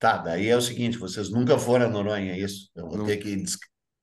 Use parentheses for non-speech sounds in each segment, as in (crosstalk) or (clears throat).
Tá, daí é o seguinte, vocês nunca foram a Noronha, é isso? Eu vou Não. ter que...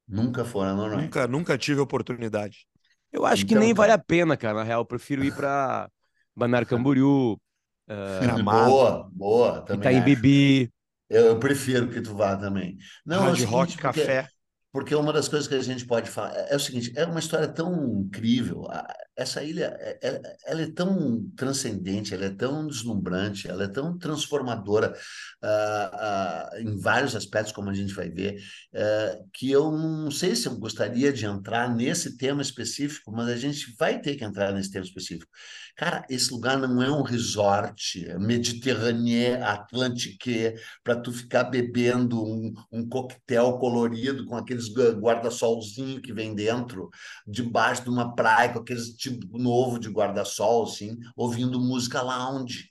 Nunca foram a Noronha. Nunca, nunca tive oportunidade. Eu acho que Então, nem cara. vale a pena, cara. Na real, eu prefiro ir pra Balneário (laughs) Camboriú, uh, Gramado. Boa, boa, também Itaim acho. Bibi. Eu, eu prefiro que tu vá também. Não, é Hard rock, seguinte, porque- café. Porque uma das coisas que a gente pode falar é, é o seguinte: é uma história tão incrível. a- Essa ilha, é- é- ela é tão transcendente, ela é tão deslumbrante, ela é tão transformadora ah, ah, em vários aspectos, como a gente vai ver, eh, que eu não sei se eu gostaria de entrar nesse tema específico, mas a gente vai ter que entrar nesse tema específico. Cara, esse lugar não é um resort mediterrâneo, atlântique, para tu ficar bebendo um, um coquetel colorido com aqueles gu- guarda-solzinho que vem dentro, debaixo de uma praia, com aqueles tipo novo de guarda-sol, assim, ouvindo música lounge,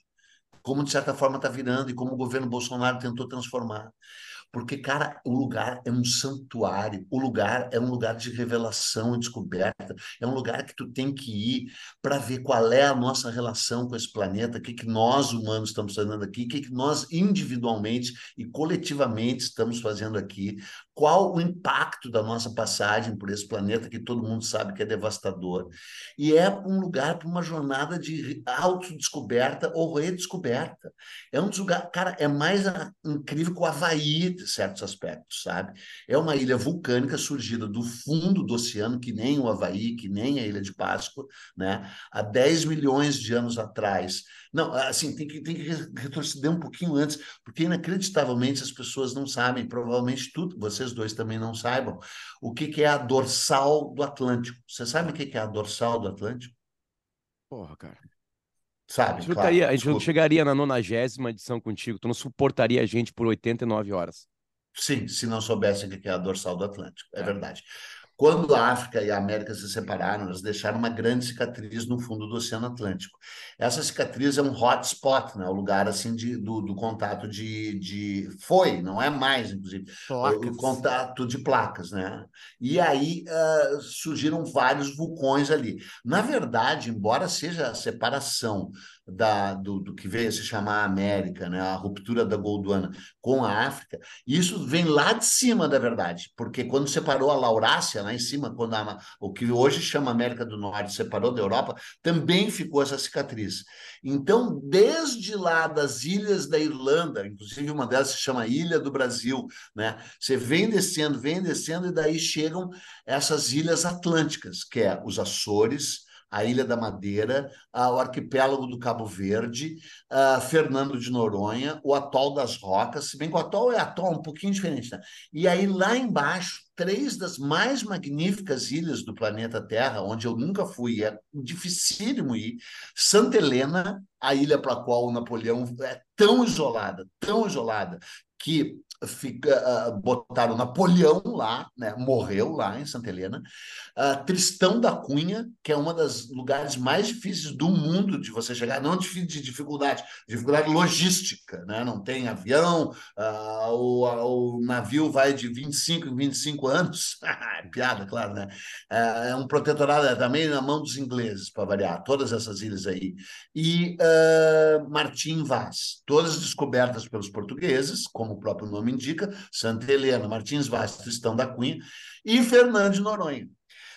como de certa forma está virando e como o governo Bolsonaro tentou transformar. Porque, cara, o lugar é um santuário, o lugar é um lugar de revelação e descoberta, é um lugar que tu tem que ir para ver qual é a nossa relação com esse planeta, o que, que nós humanos estamos fazendo aqui, o que, que nós individualmente e coletivamente estamos fazendo aqui, qual o impacto da nossa passagem por esse planeta que todo mundo sabe que é devastador. E é um lugar para uma jornada de autodescoberta ou redescoberta. É um dos lugares, cara, é mais incrível que o Havaí, de certos aspectos, sabe? É uma ilha vulcânica surgida do fundo do oceano, que nem o Havaí, que nem a Ilha de Páscoa, né? Há 10 milhões de anos atrás. Não, assim, tem que, tem que re- retroceder um pouquinho antes, porque inacreditavelmente as pessoas não sabem, provavelmente tu, vocês dois também não saibam, o que, que é a dorsal do Atlântico. Você sabe o que, que é a dorsal do Atlântico? Porra, cara. Sabe, A gente, claro, a gente não chegaria na nonagésima edição contigo. Tu não suportaria a gente por 89 horas. Sim, se não soubessem o que é a dorsal do Atlântico, é É. verdade. Quando a África e a América se separaram, elas deixaram uma grande cicatriz no fundo do Oceano Atlântico. Essa cicatriz é um hotspot, né? O lugar assim de, do, do contato de, de foi, não é mais, inclusive, o, Placas. o contato de placas, né? E aí ah, surgiram vários vulcões ali. Na verdade, embora seja a separação da, do, do que veio a se chamar América, né? A ruptura da Golduana com a África, isso vem lá de cima da verdade, porque quando separou a Laurácia, lá em cima, quando a, o que hoje chama América do Norte separou da Europa, também ficou essa cicatriz. Então, desde lá das ilhas da Irlanda, inclusive uma delas se chama Ilha do Brasil, né? Você vem descendo, vem descendo, e daí chegam essas ilhas atlânticas, que é os Açores, a Ilha da Madeira, o arquipélago do Cabo Verde, Fernando de Noronha, o Atol das Rocas, se bem que o Atol é atol um pouquinho diferente, né? E aí lá embaixo, três das mais magníficas ilhas do planeta Terra, onde eu nunca fui, é dificílimo ir, Santa Helena, a ilha para a qual o Napoleão é tão isolada, tão isolada, que fica, ah, botaram Napoleão lá, né? morreu lá em Santa Helena, ah, Tristão da Cunha, que é um dos lugares mais difíceis do mundo de você chegar, não de de dificuldade, dificuldade logística, né? não tem avião, ah, o, o navio vai de 25 em 25 anos, (laughs) piada, claro, né? Ah, É um protetorado é também na mão dos ingleses, para variar, todas essas ilhas aí. E Martim Vaz, todas descobertas pelos portugueses, como o próprio nome indica, Santa Helena, Martins Vaz, Tristão da Cunha e Fernando de Noronha.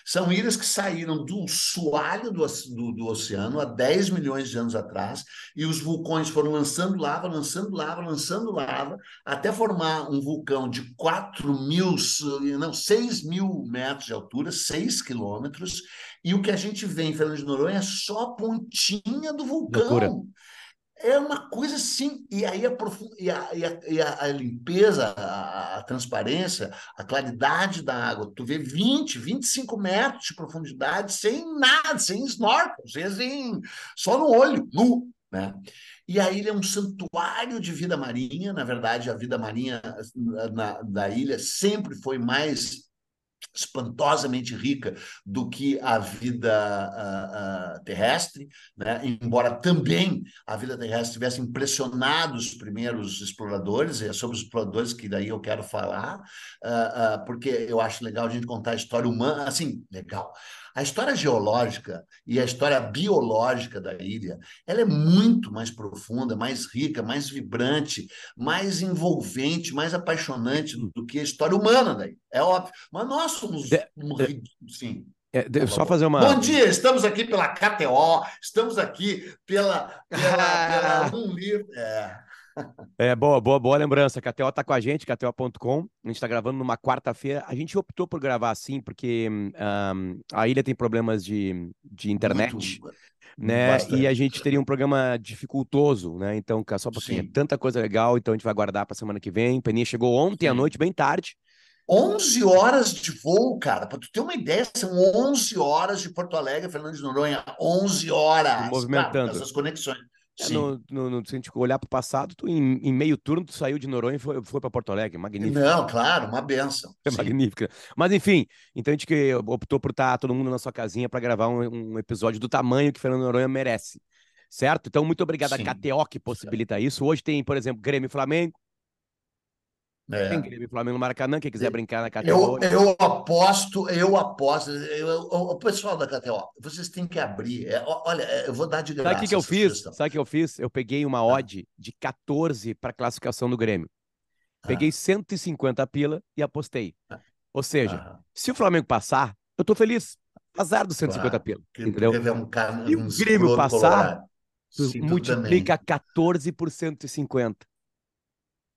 São ilhas que saíram do soalho do, do- do oceano há 10 milhões de anos atrás, e os vulcões foram lançando lava, lançando lava, lançando lava, até formar um vulcão de 4 mil, não, 6 mil metros de altura, 6 quilômetros, e o que a gente vê em Fernando de Noronha é só a pontinha do vulcão. Loucura. É uma coisa assim, e aí a, profu- e a, e a- e a- limpeza, a, transparência, a claridade da água, tu vê 20, 25 metros de profundidade sem nada, sem snorkel, sem, sem- só no olho, nu, né? E a ilha é um santuário de vida marinha, na verdade, a vida marinha na- da ilha sempre foi mais espantosamente rica do que a vida terrestre, né? embora também a vida terrestre tivesse impressionado os primeiros exploradores, é sobre os exploradores que daí eu quero falar, uh, porque eu acho legal a gente contar a história humana, assim, legal. A história geológica e a história biológica da ilha, ela é muito mais profunda, mais rica, mais vibrante, mais envolvente, mais apaixonante do que a história humana daí. É óbvio. Mas nós somos de, sim. É, de, só fazer uma. Bom dia, estamos aqui pela KTO, estamos aqui pela, pela, (laughs) pela um livro. É. É, boa, boa, boa lembrança. A KTO tá com a gente, KTO.com. A gente está gravando numa quarta-feira. A gente optou por gravar assim, porque um, a ilha tem problemas de, de internet. Muito, né? Bastante. E a gente teria um programa dificultoso, né? Então, só porque é tanta coisa legal, então a gente vai guardar para semana que vem. Peninha chegou ontem Sim. à noite, bem tarde. 11 horas de voo, cara. Para tu ter uma ideia, são 11 horas de Porto Alegre, Fernando de Noronha. 11 horas. Movimentando. essas conexões. É, no, no, no, se a gente olhar para o passado, tu, em, em, meio turno, tu saiu de Noronha e foi, foi para Porto Alegre. Magnífico. Não, claro, uma benção. (laughs) É magnífica. Mas, enfim, então a gente que optou por estar tá todo mundo na sua casinha para gravar um, um, episódio do tamanho que Fernando Noronha merece. Certo? Então, muito obrigado Sim. a KTO que possibilita isso. Hoje tem, por exemplo, Grêmio e Flamengo. É. Tem Grêmio Flamengo no Maracanã, quem quiser brincar na KTO. Eu, eu aposto, eu aposto. Eu, o pessoal da KTO, vocês têm que abrir. É, olha, é, eu vou dar de graça. Sabe o que, eu fiz? Sabe o que eu fiz? Eu peguei uma ah. odd de 14 para classificação do Grêmio. Peguei ah. 150 pila e apostei. Ah. Ou seja, ah. se o Flamengo passar, eu tô feliz. Azar dos 150 claro. pila. Entendeu? Um cara, e o Grêmio passar, multiplica 14 por 150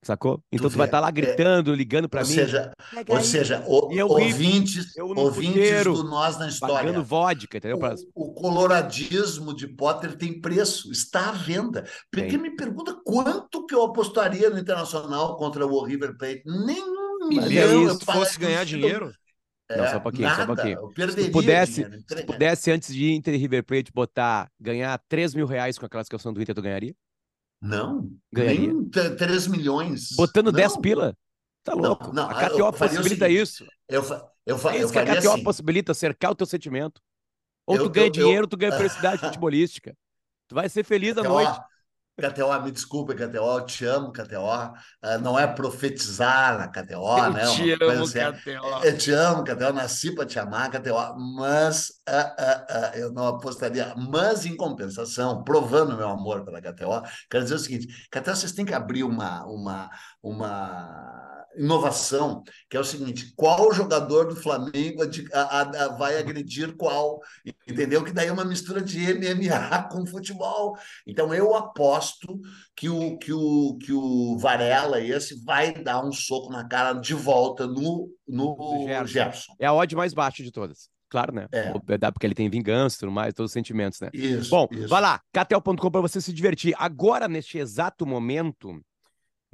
sacou? Então tu, tu vai estar tá lá é, gritando, é, ligando para mim. Seja, ou seja, o, eu ouvintes, eu ouvintes puteiro, do Nós na História. Pagando vodka, entendeu? O, o, coloradismo de Potter tem preço, está à venda. Porque tem. me pergunta quanto que eu apostaria no Internacional contra o River Plate. Nenhum milhão. Se fosse ganhar dinheiro... É, não, só um pouquinho, nada, só um pouquinho. Se pudesse, se pudesse, antes de Inter e River Plate, botar, ganhar 3 mil reais com a classificação do Inter, tu ganharia? Não, Ganharia. nem 3 milhões. Botando não. 10 pila. Tá louco. Não, não, a KTO possibilita seguinte, isso. Eu, eu, eu, é isso que a KTO assim. possibilita, cercar o teu sentimento. Ou eu, tu ganha dinheiro, ou tu ganha (laughs) felicidade futebolística. Tu vai ser feliz à noite. KTO, me desculpa, KTO, eu te amo, KTO. Uh, ah, não é profetizar na KTO, eu né? Te amo, assim, KTO. Eu te amo, KTO, nasci para te amar, KTO, mas uh, uh, eu não apostaria. Mas, em compensação, provando meu amor pela KTO, quero dizer o seguinte: KTO, vocês têm que abrir uma, uma, uma inovação, que é o seguinte: qual jogador do Flamengo a, a, a, vai agredir qual? Entendeu? Que daí é uma mistura de MMA (laughs) com futebol. Então eu aposto que o, que o, que o Varela, esse, vai dar um soco na cara de volta no, no Gerson. Gerson. É a odd mais baixa de todas. Claro, né? É. é porque ele tem vingança tudo mais, todos os sentimentos, né? Isso. Bom, isso. vai lá, KTO.com para você se divertir. Agora, neste exato momento,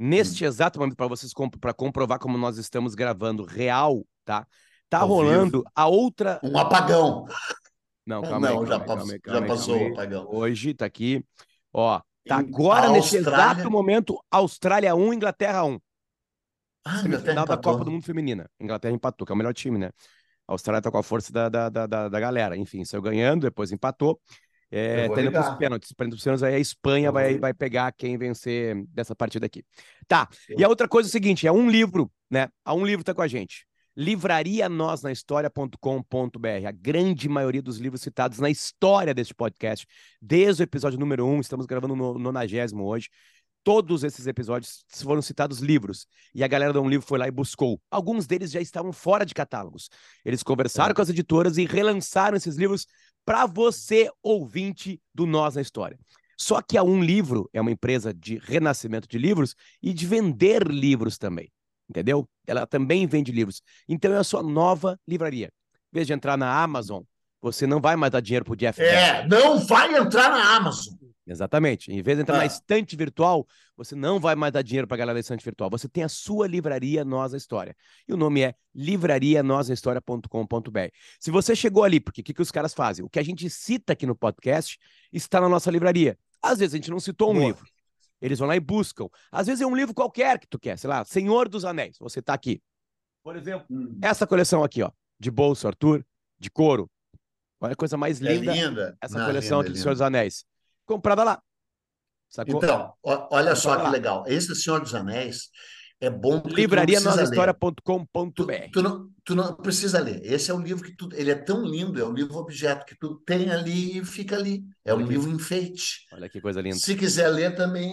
Neste exato momento, para vocês para comprovar como nós estamos gravando real, tá? Tá Ao rolando vivo. a outra. Um apagão. Não, calma Não, aí, já, passou, aí, já passou o apagão. Hoje tá aqui, ó. Tá agora, neste exato momento, Austrália 1, Inglaterra 1. Ah, Inglaterra da Copa do Mundo Feminina. Inglaterra empatou, que é o melhor time, né? A Austrália tá com a força da, da, da, da galera. Enfim, saiu ganhando, depois empatou. É, tá indo para os pênaltis. Para os pênaltis, aí a Espanha vai, vai pegar quem vencer dessa partida aqui. Tá. E a outra coisa é o seguinte: é um livro, né? Há um livro tá com a gente. Livraria nós na história.com.br. A grande maioria dos livros citados na história deste podcast, desde o episódio número 1, estamos gravando no nonagésimo hoje. Todos esses episódios foram citados livros. E a galera da Um Livro foi lá e buscou. Alguns deles já estavam fora de catálogos. Eles conversaram é. com as editoras e relançaram esses livros para você, ouvinte do Nós na História. Só que a Um Livro é uma empresa de renascimento de livros e de vender livros também. Entendeu? Ela também vende livros. Então é a sua nova livraria. Em vez de entrar na Amazon, você não vai mais dar dinheiro pro Jeff É, não vai entrar na Amazon. Exatamente. Em vez de entrar na estante virtual, você não vai mais dar dinheiro para a galera estante virtual. Você tem a sua livraria Nós a História. E o nome é livrarianosahistòria.com.br. Se você chegou ali, porque o que, que os caras fazem? O que a gente cita aqui no podcast está na nossa livraria. Às vezes a gente não citou um Boa. livro. Eles vão lá e buscam. Às vezes é um livro qualquer que tu quer, sei lá, Senhor dos Anéis. Você está aqui. Por exemplo, hum. essa coleção aqui, ó, de bolso, Arthur, de couro. Olha a coisa mais linda. É linda. Essa Não, coleção linda, aqui do Senhor dos Anéis. Comprada lá. Sacou? Então, olha só que legal. Esse Senhor dos Anéis é bom livraria novahistoria.com.br tu, tu, não, tu não precisa ler. Esse é um livro que tu, ele é tão lindo, é um livro objeto que tu tem ali e fica ali. É um livro enfeite. Olha que coisa linda. Se quiser ler também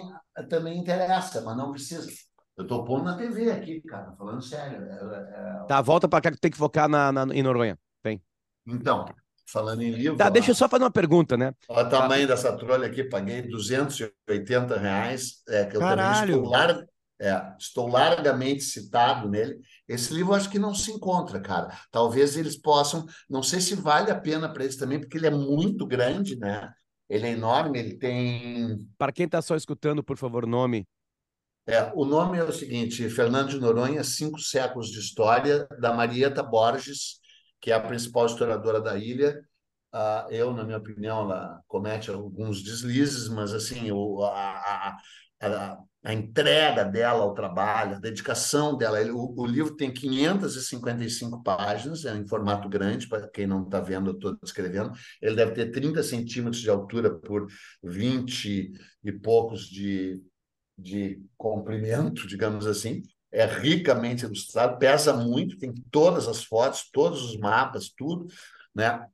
também interessa, mas não precisa. Eu estou pondo na TV aqui, cara, falando sério. É, é... Tá, volta para cá que tem que focar na, na, em Noronha. Vem. Então, falando em livro. Tá, deixa eu só fazer uma pergunta, né? Olha o tamanho tá. dessa trolha aqui, paguei 280 reais. É, que eu Caralho. também estou largo é, estou largamente citado nele. Esse livro acho que não se encontra, cara. Talvez eles possam, não sei se vale a pena para eles também, porque ele é muito grande, né? Ele é enorme, ele tem. Para quem está só escutando, por favor, nome. É, o nome é o seguinte: Fernando de Noronha, Cinco Séculos de História, da Marieta Borges, que é a principal historiadora da ilha. Uh, eu, na minha opinião, ela comete alguns deslizes, mas assim, o, a, a, a, a entrega dela ao trabalho, a dedicação dela. O, o, livro tem 555 páginas, é em formato grande, para quem não está vendo, eu estou descrevendo. Ele deve ter 30 centímetros de altura por 20 e poucos de, de comprimento, (laughs) digamos assim. É ricamente ilustrado, pesa muito, tem todas as fotos, todos os mapas, tudo, né?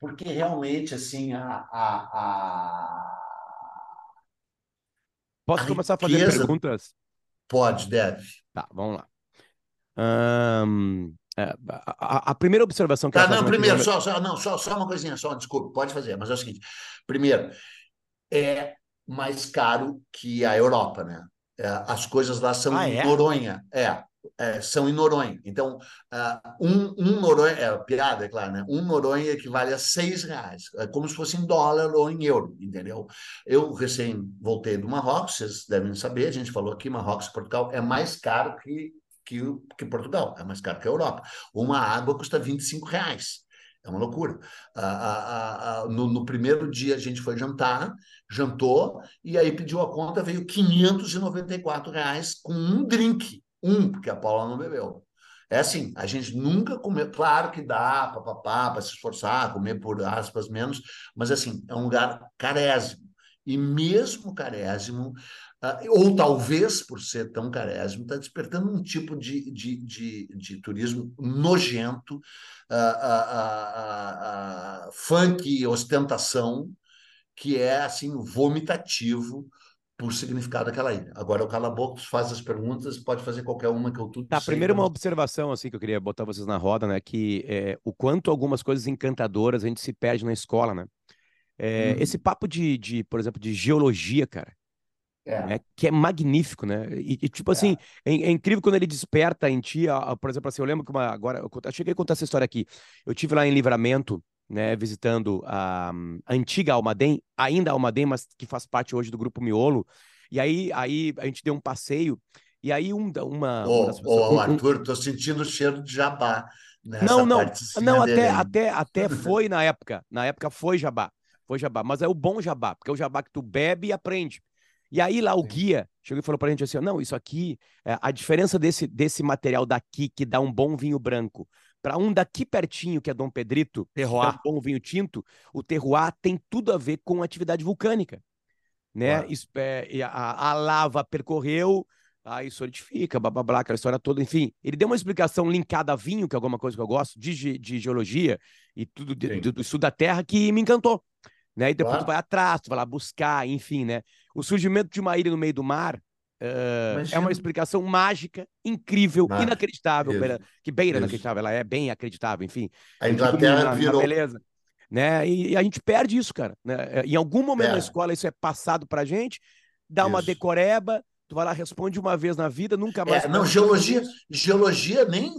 Porque realmente, assim, a, a, a Posso a começar a fazer riqueza... perguntas? Pode, deve. Tá, vamos lá. Um, é, a, a, primeira observação que tá, não, primeiro, só, só, não, só, só uma coisinha, só, desculpa, pode fazer, mas é o seguinte: primeiro, é mais caro que a Europa, né? É, as coisas lá são ah, é? Noronha. É, é, são em Noronha. Então, uh, um, um Noronha, é piada, é claro, né? Um Noronha equivale a seis reais, é como se fosse em dólar ou em euro, entendeu? Eu recém voltei do Marrocos, vocês devem saber, a gente falou aqui, Marrocos e Portugal é mais caro que, que, que Portugal, é mais caro que a Europa. Uma água custa 25 reais. É uma loucura. Ah, ah, no, no, primeiro dia a gente foi jantar, jantou, e aí pediu a conta, veio 594 reais com um drink. Um, porque a Paula não bebeu. É assim, a gente nunca comeu, claro que dá para se esforçar, comer por aspas menos, mas assim, é um lugar carésimo. E mesmo carésimo, ou talvez por ser tão carésimo, está despertando um tipo de, de, de, de turismo nojento, uh, uh, funk, ostentação, que é assim, vomitativo, por significado daquela ilha. Agora o cala boca, faz as perguntas, pode fazer qualquer uma que eu tudo. Tá, primeiro uma observação assim que eu queria botar vocês na roda, né, que é, o quanto algumas coisas encantadoras a gente se perde na escola, né? É, hum. Esse papo de, de, por exemplo, de geologia, cara, é. Né, que é magnífico, né? E, e tipo assim, é. é. é. incrível quando ele desperta em ti, a, a, por exemplo, assim, eu lembro que uma, agora, eu, eu cheguei a contar essa história aqui, eu tive lá em Livramento, né, visitando a, a, antiga Almaden, ainda Almaden, mas que faz parte hoje do grupo Miolo. E aí, aí a gente deu um passeio e aí um, uma, ô, uma ô, Arthur, um... tô sentindo o cheiro de jabá. não, não, não, até, até, até (laughs) foi na época. Na época foi jabá, foi jabá, mas é o bom jabá, porque é o jabá que tu bebe e aprende. E aí lá o guia chegou e falou pra gente assim: não, isso aqui, é, a diferença desse, desse material daqui que dá um bom vinho branco para um daqui pertinho, que é Dom Pedrito, terroir. que é um bom vinho tinto, o terroir tem tudo a ver com atividade vulcânica. Né? É, a, a, lava percorreu, aí solidifica, blá, blá, blá, aquela história toda. Enfim, ele deu uma explicação linkada a vinho, que é alguma coisa que eu gosto, de, de geologia e tudo de, do, do estudo da Terra, que me encantou. Né? E depois claro. tu vai atrás, tu vai lá buscar, enfim, né? O surgimento de uma ilha no meio do mar Uh, é uma explicação mágica, incrível, Mágico. inacreditável, beira, que beira Isso. inacreditável, ela é bem acreditável, enfim. A Inglaterra na, virou... Na beleza. Né? E, e, a gente perde isso, cara. Né? Em algum momento é. na escola isso é passado pra gente, dá isso. uma decoreba, tu vai lá, responde uma vez na vida, nunca mais. É, não, geologia, geologia nem,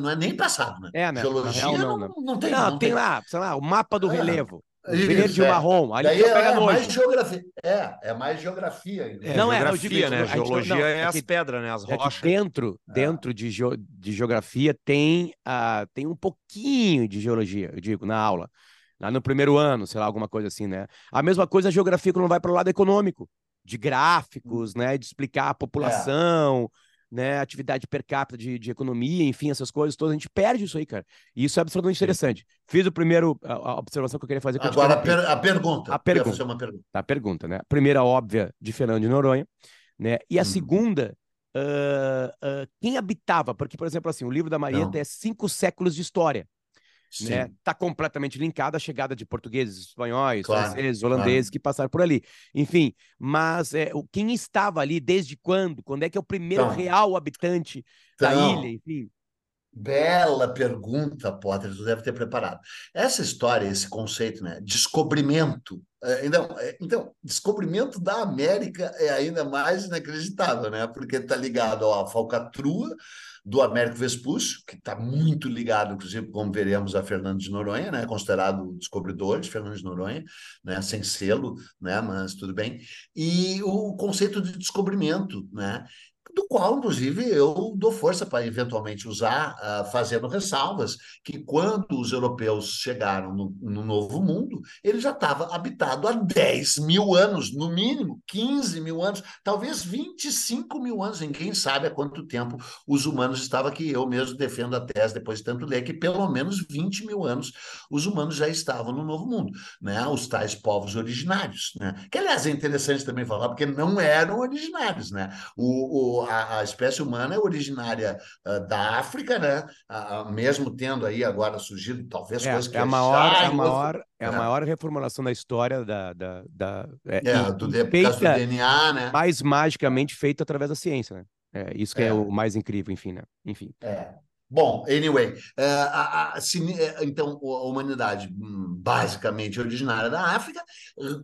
não é nem passado, né? É, né? Geologia real, não, não, não, não, tem. Não, não tem, tem, lá, sei lá, o mapa do é. relevo. Isso, verde e é. marrom. Ali Daí é, é mais geografia. É, é mais geografia. É, não é, geografia, né? Geologia não, é, é as pedras, né? As rochas. dentro, é. dentro de, ge de geografia tem, uh, tem um pouquinho de geologia, eu digo, na aula. Lá no primeiro ano, sei lá, alguma coisa assim, né? A mesma coisa a geografia quando vai para o lado econômico, de gráficos, hum. né? De explicar a população. Né, atividade per capita de, de economia, enfim, essas coisas todas, a gente perde isso aí, cara. E isso é absolutamente Sim. interessante. Fiz o primeiro, a, a, observação que eu queria fazer. Que Agora, a, per, a, pergunta. A pergunta. Uma pergunta. A pergunta, né? A primeira, óbvia, de Fernando de Noronha, né? E a hum. segunda, uh, uh, quem habitava? Porque, por exemplo, assim, o livro da Marieta é cinco séculos de história. Está né? Tá completamente linkado à chegada de portugueses, espanhóis, claro, franceses, holandeses claro. que passaram por ali. Enfim, mas é, quem estava ali desde quando? Quando é que é o primeiro então, real habitante então, da ilha? Enfim. Bela pergunta, Potter, tu deve ter preparado. Essa história, esse conceito, né? Descobrimento. É, então, é, então, descobrimento da América é ainda mais inacreditável, né? Porque está ligado à falcatrua, do Américo Vespúcio, que está muito ligado, inclusive, como veremos, a Fernando de Noronha, né, considerado o descobridor de Fernando de Noronha, né, sem selo, né, mas tudo bem, e o conceito de descobrimento, né, do qual, inclusive, eu dou força para eventualmente usar, uh, fazendo ressalvas, que quando os europeus chegaram no, no Novo Mundo, ele já estava habitado há 10 mil anos, no mínimo, 15 mil anos, talvez 25 mil anos, ninguém sabe há quanto tempo os humanos estavam aqui. Eu mesmo defendo a tese, depois de tanto ler, que pelo menos 20 mil anos os humanos já estavam no Novo Mundo, né? os tais povos originários. Né? Que, aliás, é interessante também falar, porque não eram originários. Né? o, o a, a espécie humana é originária uh, da África, né? Uh, mesmo tendo aí agora surgido talvez é, coisas que é a maior, é a maior, é a é. maior reformulação da história da, da, da é, é do, feita, do DNA, né? Mais magicamente feita através da ciência, né? É, isso que é. é o mais incrível, enfim, né? Enfim. É. Bom, anyway, é, a, a, se, é, então a humanidade hum, basicamente originária da África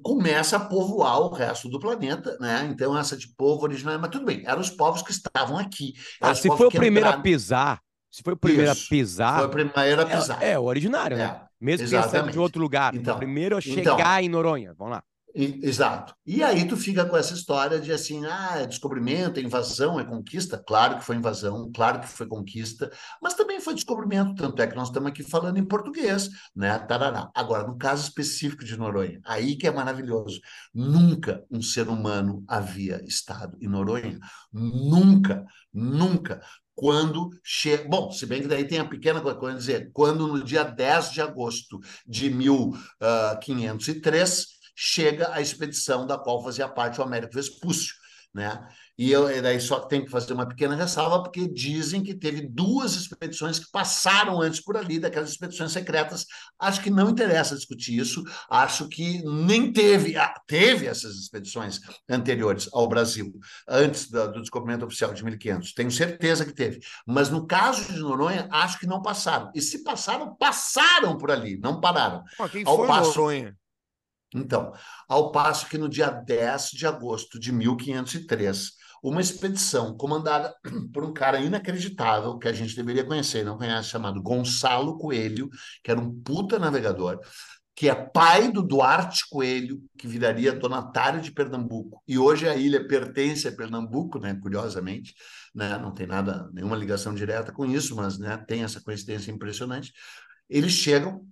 começa a povoar o resto do planeta, né? Então essa de povo originário, mas tudo bem, eram os povos que estavam aqui. Ah, se foi o primeiro entraram... a pisar, se foi o primeiro Isso, a pisar, foi o primeiro a pisar. É, é o originário, né? Mesmo pensando de outro lugar, então, o primeiro a chegar então, em Noronha, vamos lá. Exato. E aí tu fica com essa história de assim, ah, é descobrimento, é invasão, é conquista. Claro que foi invasão, claro que foi conquista, mas também foi descobrimento, tanto é que nós estamos aqui falando em português, né? Tarará. Agora, no caso específico de Noronha, aí que é maravilhoso. Nunca um ser humano havia estado em Noronha. Nunca, nunca quando chega. Bom, se bem que daí tem a pequena coisa, dizer, quando no dia 10 de agosto de 1503 chega a expedição da qual fazia parte o Américo Vespúcio. Né? E eu e daí só tenho que fazer uma pequena ressalva, porque dizem que teve duas expedições que passaram antes por ali, daquelas expedições secretas. Acho que não interessa discutir isso, acho que nem teve, ah, teve essas expedições anteriores ao Brasil, antes do, do descobrimento oficial de 1500. Tenho certeza que teve. Mas no caso de Noronha, acho que não passaram. E se passaram, passaram por ali, não pararam. Pô, quem ao foi passo... Noronha? Então, ao passo que no dia 10 de agosto de 1503, uma expedição comandada (clears throat) por um cara inacreditável que a gente deveria conhecer, não conhece, chamado Gonçalo Coelho, que era um puta navegador, que é pai do Duarte Coelho, que viraria donatário de Pernambuco. E hoje a ilha pertence a Pernambuco, né, curiosamente, né, não tem nada, nenhuma ligação direta com isso, mas né, tem essa coincidência impressionante. Eles chegam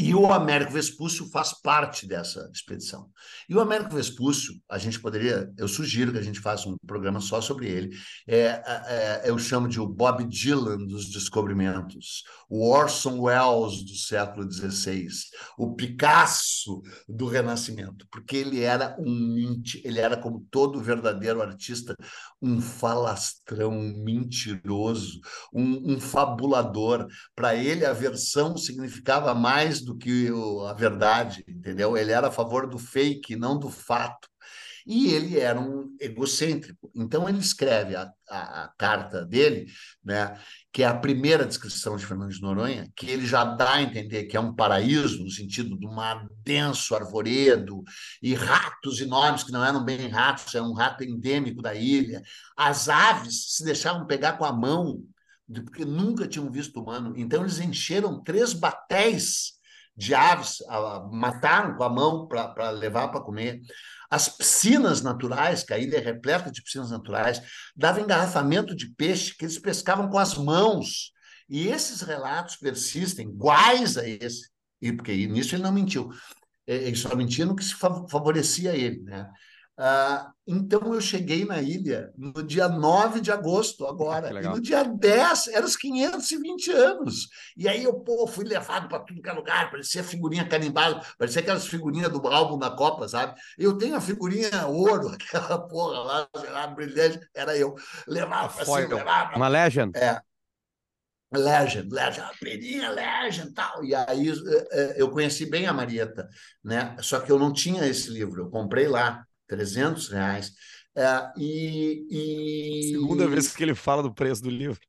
e o Américo Vespúcio faz parte dessa expedição. E o Américo Vespúcio, a gente poderia, eu sugiro que a gente faça um programa só sobre ele. É, é, é eu chamo de o Bob Dylan dos descobrimentos, o Orson Welles do século XVI, o Picasso do Renascimento, porque ele era um ele era como todo verdadeiro artista, um falastrão, um mentiroso, um, um fabulador. Para ele, a versão significava mais do do que o, a verdade, entendeu? Ele era a favor do fake, não do fato. E ele era um egocêntrico. Então, ele escreve a, a, a, carta dele, né, que é a primeira descrição de Fernando de Noronha, que ele já dá a entender que é um paraíso, no sentido de um denso arvoredo, e ratos enormes, que não eram bem ratos, é um rato endêmico da ilha. As aves se deixavam pegar com a mão, porque nunca tinham visto humano. Então, eles encheram três batéis de aves, mataram com a mão para levar para comer. As piscinas naturais, que a ilha é repleta de piscinas naturais, davam engarrafamento de peixe que eles pescavam com as mãos. E esses relatos persistem, iguais a esse, e porque nisso ele não mentiu. Ele só mentia no que se favorecia ele. Né? Uh, então eu cheguei na ilha no dia 9 de agosto, agora. Ah, e no dia 10 eram os 520 anos. E aí eu pô, fui levado para tudo que é lugar, parecia figurinha carimbada, parecia aquelas figurinhas do álbum da Copa, sabe? Eu tenho a figurinha ouro, (laughs) aquela porra lá, lá brilhante, era eu. Levava assim, levava. Uma legend. É. Legend, Legend, Peninha, Legend, tal. E aí eh, eh, eu conheci bem a Marieta, né? Só que eu não tinha esse livro, eu comprei lá. 300 reais. É, e, e... Segunda vez que ele fala do preço do livro.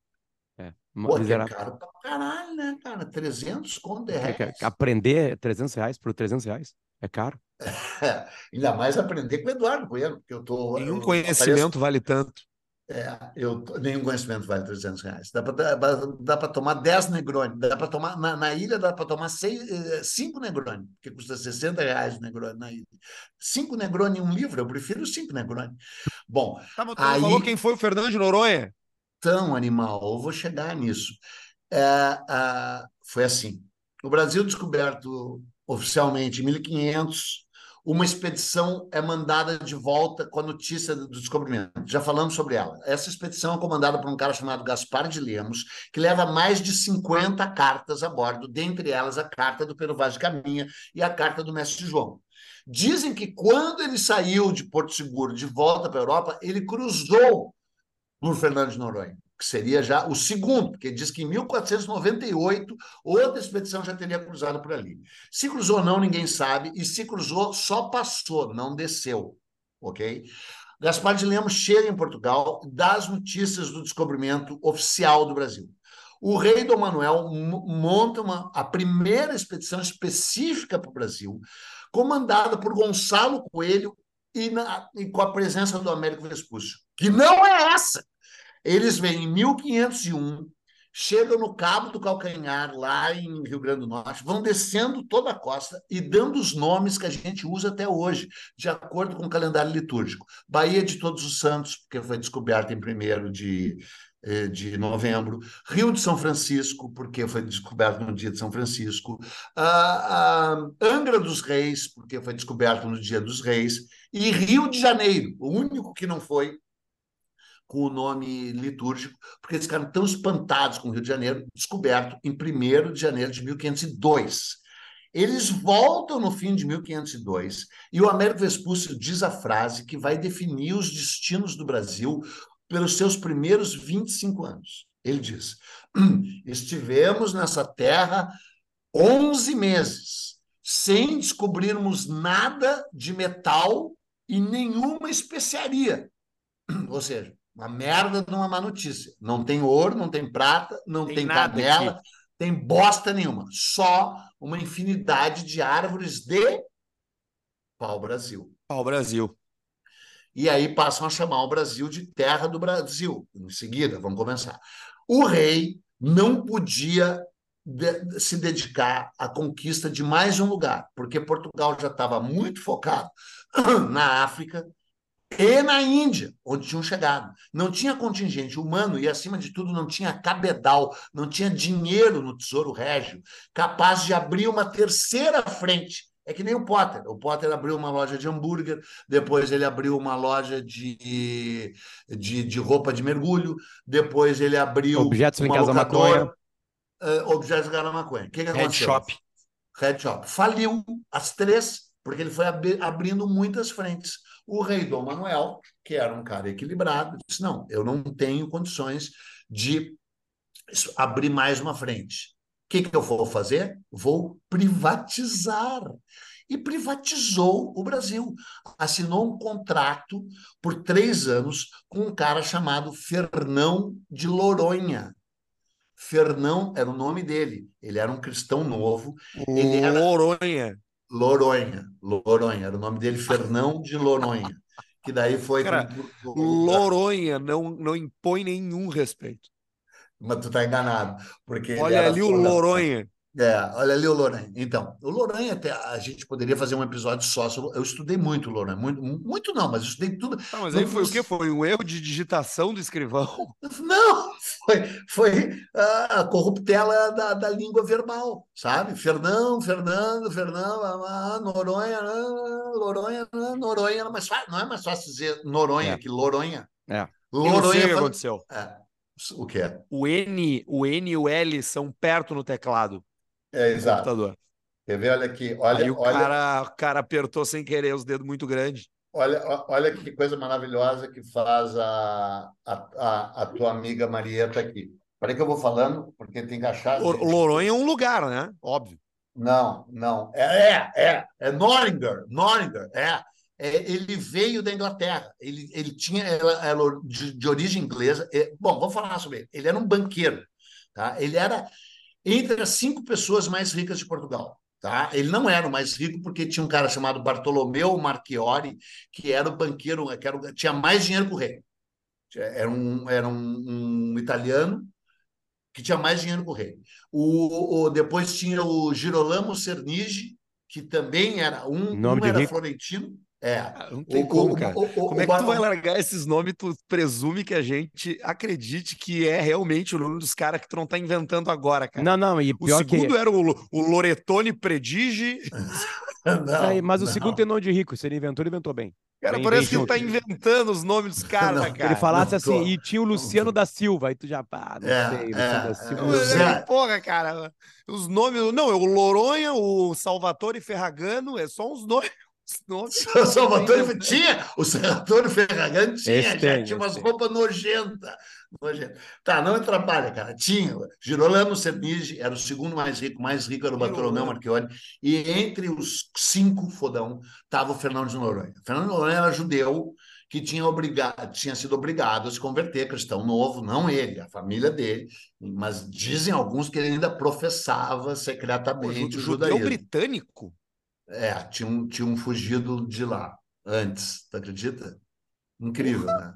É, Pô, é caro pra caralho, né, cara? 300 conto é reais. Aprender 300 reais por 300 reais é caro. É, (laughs) ainda mais aprender com o Eduardo Bueno, porque eu tô... Nenhum eu, conhecimento apareço... vale tanto. É, eu, nenhum conhecimento vale 300 reais. Dá para tomar 10 Negroni. Dá para tomar, na, na, ilha dá para tomar 5 eh, Negroni, que custa 60 reais o Negroni na ilha. 5 Negroni em um livro, eu prefiro 5 Negroni. Bom, tá, mas aí... falou quem foi o Fernando de Noronha? Tão animal, eu vou chegar nisso. É, foi assim, o Brasil descoberto oficialmente em 1500, uma expedição é mandada de volta com a notícia do descobrimento. Já falamos sobre ela. Essa expedição é comandada por um cara chamado Gaspar de Lemos, que leva mais de 50 cartas a bordo, dentre elas a carta do Pero Vaz de Caminha e a carta do Mestre João. Dizem que quando ele saiu de Porto Seguro de volta para a Europa, ele cruzou por Fernando de Noronha que seria já o segundo, porque diz que em 1498 outra expedição já teria cruzado por ali. Se cruzou ou não, ninguém sabe, e se cruzou, só passou, não desceu, ok? Gaspar de Lemos chega em Portugal, dá as notícias do descobrimento oficial do Brasil. O rei Dom Manuel monta uma, a primeira expedição específica para o Brasil, comandada por Gonçalo Coelho e, na, e com a presença do Américo Vespúcio, que não é essa eles vêm em 1501, chegam no Cabo do Calcanhar, lá em Rio Grande do Norte, vão descendo toda a costa e dando os nomes que a gente usa até hoje, de acordo com o calendário litúrgico. Bahia de Todos os Santos, porque foi descoberta em 1 de, eh, de novembro, Rio de São Francisco, porque foi descoberto no dia de São Francisco, a, a Angra dos Reis, porque foi descoberto no dia dos Reis, e Rio de Janeiro, o único que não foi com o nome litúrgico, porque eles ficaram tão espantados com o Rio de Janeiro, descoberto em 1 de janeiro de 1502. Eles voltam no fim de 1502 e o Américo Vespúcio diz a frase que vai definir os destinos do Brasil pelos seus primeiros 25 anos. Ele diz: Estivemos nessa terra 11 meses, sem descobrirmos nada de metal e nenhuma especiaria. Ou seja, uma merda de uma má notícia. Não tem ouro, não tem prata, não tem, tem canela, aqui. tem bosta nenhuma. Só uma infinidade de árvores de pau-brasil. Pau-brasil. E aí passam a chamar o Brasil de terra do Brasil. Em seguida, vamos começar. O rei não podia de, se dedicar à conquista de mais um lugar, porque Portugal já estava muito focado (clears throat) na África, e na Índia, onde tinham chegado. Não tinha contingente humano e, acima de tudo, não tinha cabedal, não tinha dinheiro no Tesouro Régio capaz de abrir uma terceira frente. É que nem o Potter. O Potter abriu uma loja de hambúrguer, depois ele abriu uma loja de, de, de roupa de mergulho, depois ele abriu. Objetos ligados à maconha. Uh, objetos ligados à maconha. O que, que Red aconteceu? Shop. Red Shop. Faliu as três, porque ele foi ab abrindo muitas frentes. O rei Dom Manuel, que era um cara equilibrado, disse: não, eu não tenho condições de abrir mais uma frente. O que, que eu vou fazer? Vou privatizar. E privatizou o Brasil. Assinou um contrato por três anos com um cara chamado Fernão de Loronha. Fernão era o nome dele. Ele era um cristão novo. Ele era... Loronha. Loronha, Loronha, era o nome dele, Fernão de Loronha. Que daí foi. Cara, Loronha não, não impõe nenhum respeito. Mas tu tá enganado. Porque Olha ali o Loronha. É, olha ali o Loranha. Então, o Loranha, até a gente poderia fazer um episódio só. Eu estudei muito o Loranha, muito, muito não, mas eu estudei tudo. Ah, mas aí foi o quê? Foi um erro de digitação do escrivão? (laughs) Não, foi, foi a corruptela da, da língua verbal, sabe? Fernão, Fernando, Fernando, ah, Noronha, ah, Loronha, ah, Noronha, não fácil, não é mais fácil dizer Noronha é. que Loronha. É. Loronha. O que aconteceu? É. O que é? O N, o N e o L são perto no teclado. É, exato. Computador. Quer ver? Olha aqui. Olha, Aí o, olha... Cara, o cara apertou sem querer os dedos muito grandes. Olha, olha que coisa maravilhosa que faz a, a, a, a tua amiga Marieta aqui. Peraí que eu vou falando, porque tem que achar. O, Loronha é um lugar, né? Óbvio. Não, não. É, é, é. É Noringer. Noringer, é. é. ele veio da Inglaterra. Ele, ele tinha ela, ela de, de, origem inglesa. É, bom, vamos falar sobre ele. Ele era um banqueiro. Tá? Ele era entre as cinco pessoas mais ricas de Portugal. Tá? Ele não era o mais rico porque tinha um cara chamado Bartolomeu Marchiori, que era o banqueiro, que era, tinha mais dinheiro que o rei. Era um, era um, um italiano que tinha mais dinheiro que o rei. O, o, depois tinha o Girolamo Cernigi, que também era um, Nome um era rico. florentino, é. Ah, não tem o, como, cara. O, o, como é que tu vai largar esses nomes tu presume que a gente acredite que é realmente o nome dos caras que tu não tá inventando agora, cara? Não, não, e pior O segundo que... era o, o Loretone Predige. (laughs) não, é, mas o não. segundo tem nome de rico. Se ele inventou, ele inventou bem. Cara, bem, parece bem que junto. ele tá inventando os nomes dos caras, cara. Ele falasse assim, e tinha o Luciano da Silva, aí tu já, pá, não é, sei, Luciano é, da Silva. É, porra, cara, os nomes, não, é o Loronha, o Salvatore Ferragano, é só uns nomes. (laughs) O Salvatore tinha, o Salvatore Ferragamo tinha, já tem, tinha umas roupas nojentas. Nojenta. Tá, não atrapalha, cara. Tinha. Girolamo Cernigi era o segundo mais rico, mais rico era o Bartolomeu Marchiori, e entre os cinco fodão estava o Fernando de Noronha. O Fernando de Noronha era judeu que tinha, obrigado, tinha sido obrigado a se converter, cristão novo, não ele, a família dele, mas dizem alguns que ele ainda professava secretamente o, o judaísmo. Judeu britânico? É, tinham, tinham fugido de lá antes, tu acredita? Incrível, né?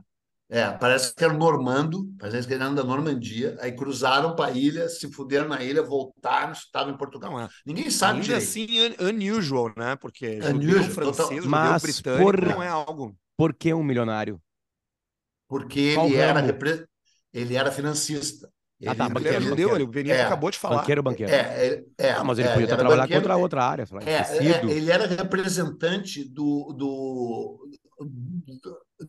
É, parece que era normando, parece que eram da Normandia, aí cruzaram para a ilha, se fuderam na ilha, voltaram, estavam em Portugal. Não, é. Ninguém sabe Ainda direito. assim, unusual, né? Porque unusual, francês, total... Mas britânico por... não é algo. Por que um milionário? Porque ele era, repre... ele era financista. Ele, ah, tá, banqueiro, ele judeu, o Benito é, acabou de falar. Banqueiro, banqueiro. É, é, ah, mas ele é, podia ele trabalhar contra outra área. É, é, ele era representante do, do,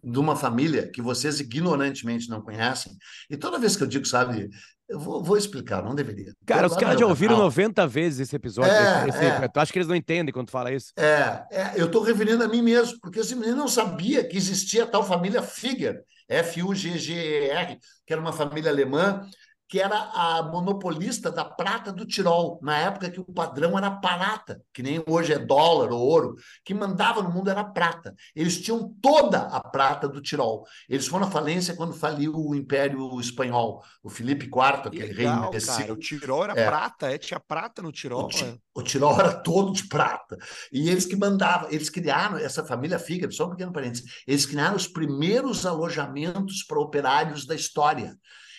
de uma família que vocês ignorantemente não conhecem. E toda vez que eu digo, sabe, eu vou, vou explicar, não deveria. Cara, os caras já ouviram 90 vezes esse episódio. É, esse, esse, tu acha que eles não entendem quando fala isso? É, é eu estou referindo a mim mesmo, porque esse menino não sabia que existia a tal família Figger, F-U-G-G-E-R, que era uma família alemã que era a monopolista da prata do Tirol, na época que o padrão era prata, que nem hoje é dólar ou ouro, que mandava no mundo era prata. Eles tinham toda a prata do Tirol. Eles foram à falência quando faliu o Império Espanhol, o Felipe IV, aquele Legal, rei cara, O Tirol era é. prata, é, tinha prata no Tirol. O, é. o, Tirol era todo de prata. E eles que mandavam, eles criaram essa família Figueiredo, só um pequeno parênteses, eles criaram os primeiros alojamentos para operários da história.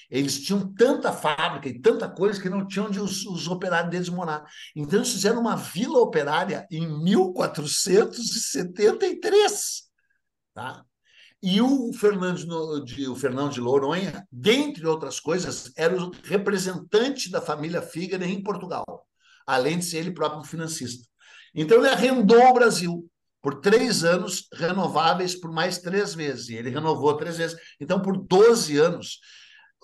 Eles tinham tanta fábrica e tanta coisa que não tinham onde os, os operários deles morar. Então, eles fizeram uma vila operária em 1473. Tá? E o Fernando de, o Fernando de Louronha, dentre outras coisas, era o representante da família Figueiredo em Portugal, além de ser ele próprio financista. Então, ele arrendou o Brasil por três anos, renováveis por mais três vezes. E ele renovou três vezes. Então, por 12 anos,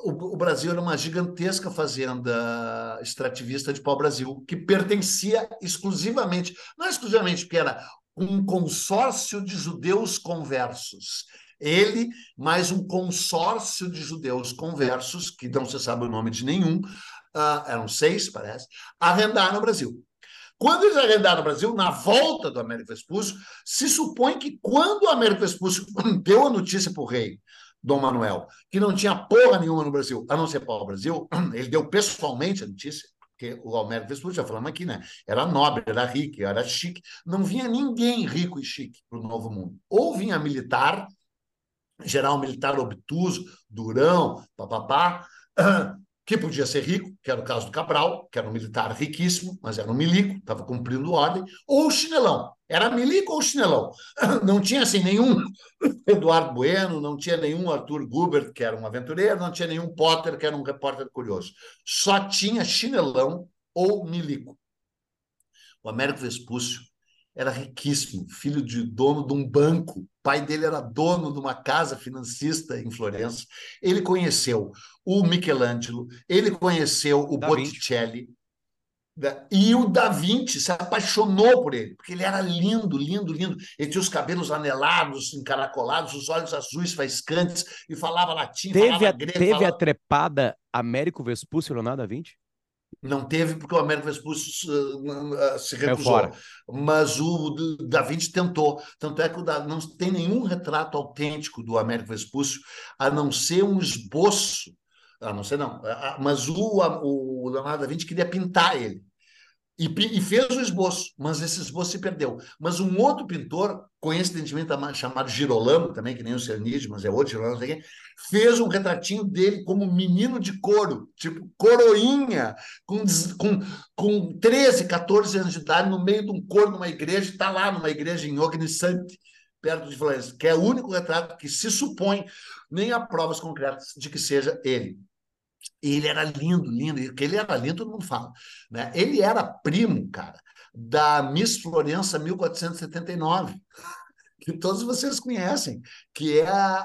o, Brasil era uma gigantesca fazenda extrativista de pau-brasil, que pertencia exclusivamente, não exclusivamente, porque era um consórcio de judeus conversos. Ele, mais um consórcio de judeus conversos, que não se sabe o nome de nenhum, uh, eram seis, parece, arrendaram o Brasil. Quando eles arrendaram o Brasil, na volta do Américo Vespúcio, se supõe que quando o Américo Vespúcio (laughs) deu a notícia para o rei Dom Manuel, que não tinha porra nenhuma no Brasil, a não ser para o Brasil, (clears throat) ele deu pessoalmente a notícia, porque o Almério Vespucci, já falamos aqui, né? Era nobre, era rico, era chique. Não vinha ninguém rico e chique para o Novo Mundo. Ou vinha militar, geral militar obtuso, durão, papapá, (clears throat) que podia ser rico, que era o caso do Cabral, que era um militar riquíssimo, mas era um milico, estava cumprindo ordem, ou chinelão. Era milico ou chinelão. (laughs) Não tinha assim nenhum (laughs) Eduardo Bueno, não tinha nenhum Arthur Gubert, que era um aventureiro, não tinha nenhum Potter, que era um repórter curioso. Só tinha chinelão ou milico. O Américo Vespúcio era riquíssimo, filho de dono de um banco. O pai dele era dono de uma casa financista em Florença. Ele conheceu o Michelangelo, ele conheceu o da Botticelli. E o Da Vinci se apaixonou por ele, porque ele era lindo, lindo, lindo. Ele tinha os cabelos anelados, encaracolados, os olhos azuis faiscantes e falava latim, teve falava a, grego. Teve falava... a trepada Américo Vespúcio e Leonardo da Vinci? Não teve, porque o Américo Vespúcio uh, se recusou. Mas o Da Vinci tentou. Tanto é que o da, não tem nenhum retrato autêntico do Américo Vespúcio, a não ser um esboço. A não ser, não. Mas o, o Leonardo da Vinci queria pintar ele. E, e, fez o esboço, mas esse esboço se perdeu. Mas um outro pintor, coincidentemente chamado Girolamo, também, que nem o Cernide, mas é outro Girolamo, sei quem, fez um retratinho dele como menino de couro, tipo coroinha, com, com, com 13, 14 anos de idade, no meio de um coro numa igreja, está lá numa igreja em Ognissanti, perto de Florença, que é o único retrato que se supõe, nem há provas concretas de que seja ele. E ele era lindo, lindo. Que ele era lindo, todo mundo fala. Né? Ele era primo, cara, da Miss Florença 1479, (laughs) que todos vocês conhecem, que é a,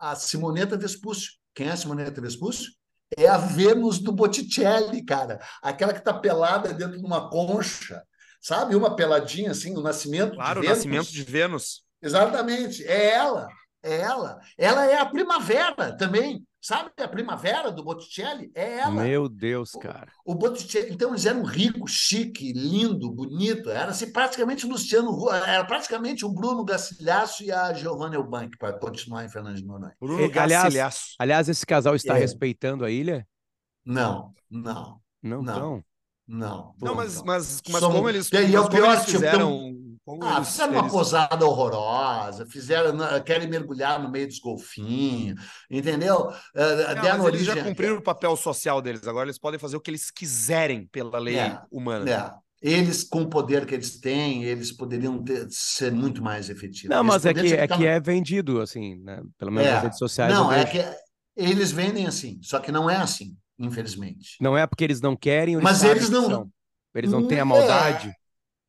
a, a Simoneta Vespúcio. Quem é a Simoneta Vespúcio? É a Vênus do Botticelli, cara. Aquela que está pelada dentro de uma concha. Sabe? Uma peladinha assim, o nascimento claro, de Vênus. Claro, o nascimento de Vênus. Exatamente. É ela. É ela. Ela é a primavera também. Sabe a primavera do Botticelli? É ela. Meu Deus, cara. O, o Botticelli, então eles eram ricos, chique, lindo, bonito. Era assim, praticamente o Luciano, era praticamente o Bruno Gacilhaço e a Giovanna Elbank para continuar em Fernando de Noronha. Bruno e, aliás, aliás, esse casal está é. respeitando a ilha? Não, não. Não, não. Não. Não, mas, mas, mas Somos... como eles, e é o pior, tipo, fizeram... Como ah, eles, fizeram uma eles... posada horrorosa, fizeram, querem mergulhar no meio dos golfinhos, entendeu? Uh, Não, origem... Eles já cumpriram o papel social deles, agora eles podem fazer o que eles quiserem pela lei é, humana. É. Eles, com o poder que eles têm, eles poderiam ter, ser muito mais efetivos. Não, mas é que, é que é vendido, assim, né? pelo menos é. nas redes sociais. Não, é que eles vendem assim, só que não é assim, infelizmente. Não é porque eles não querem, eles mas eles não. Eles não têm a maldade.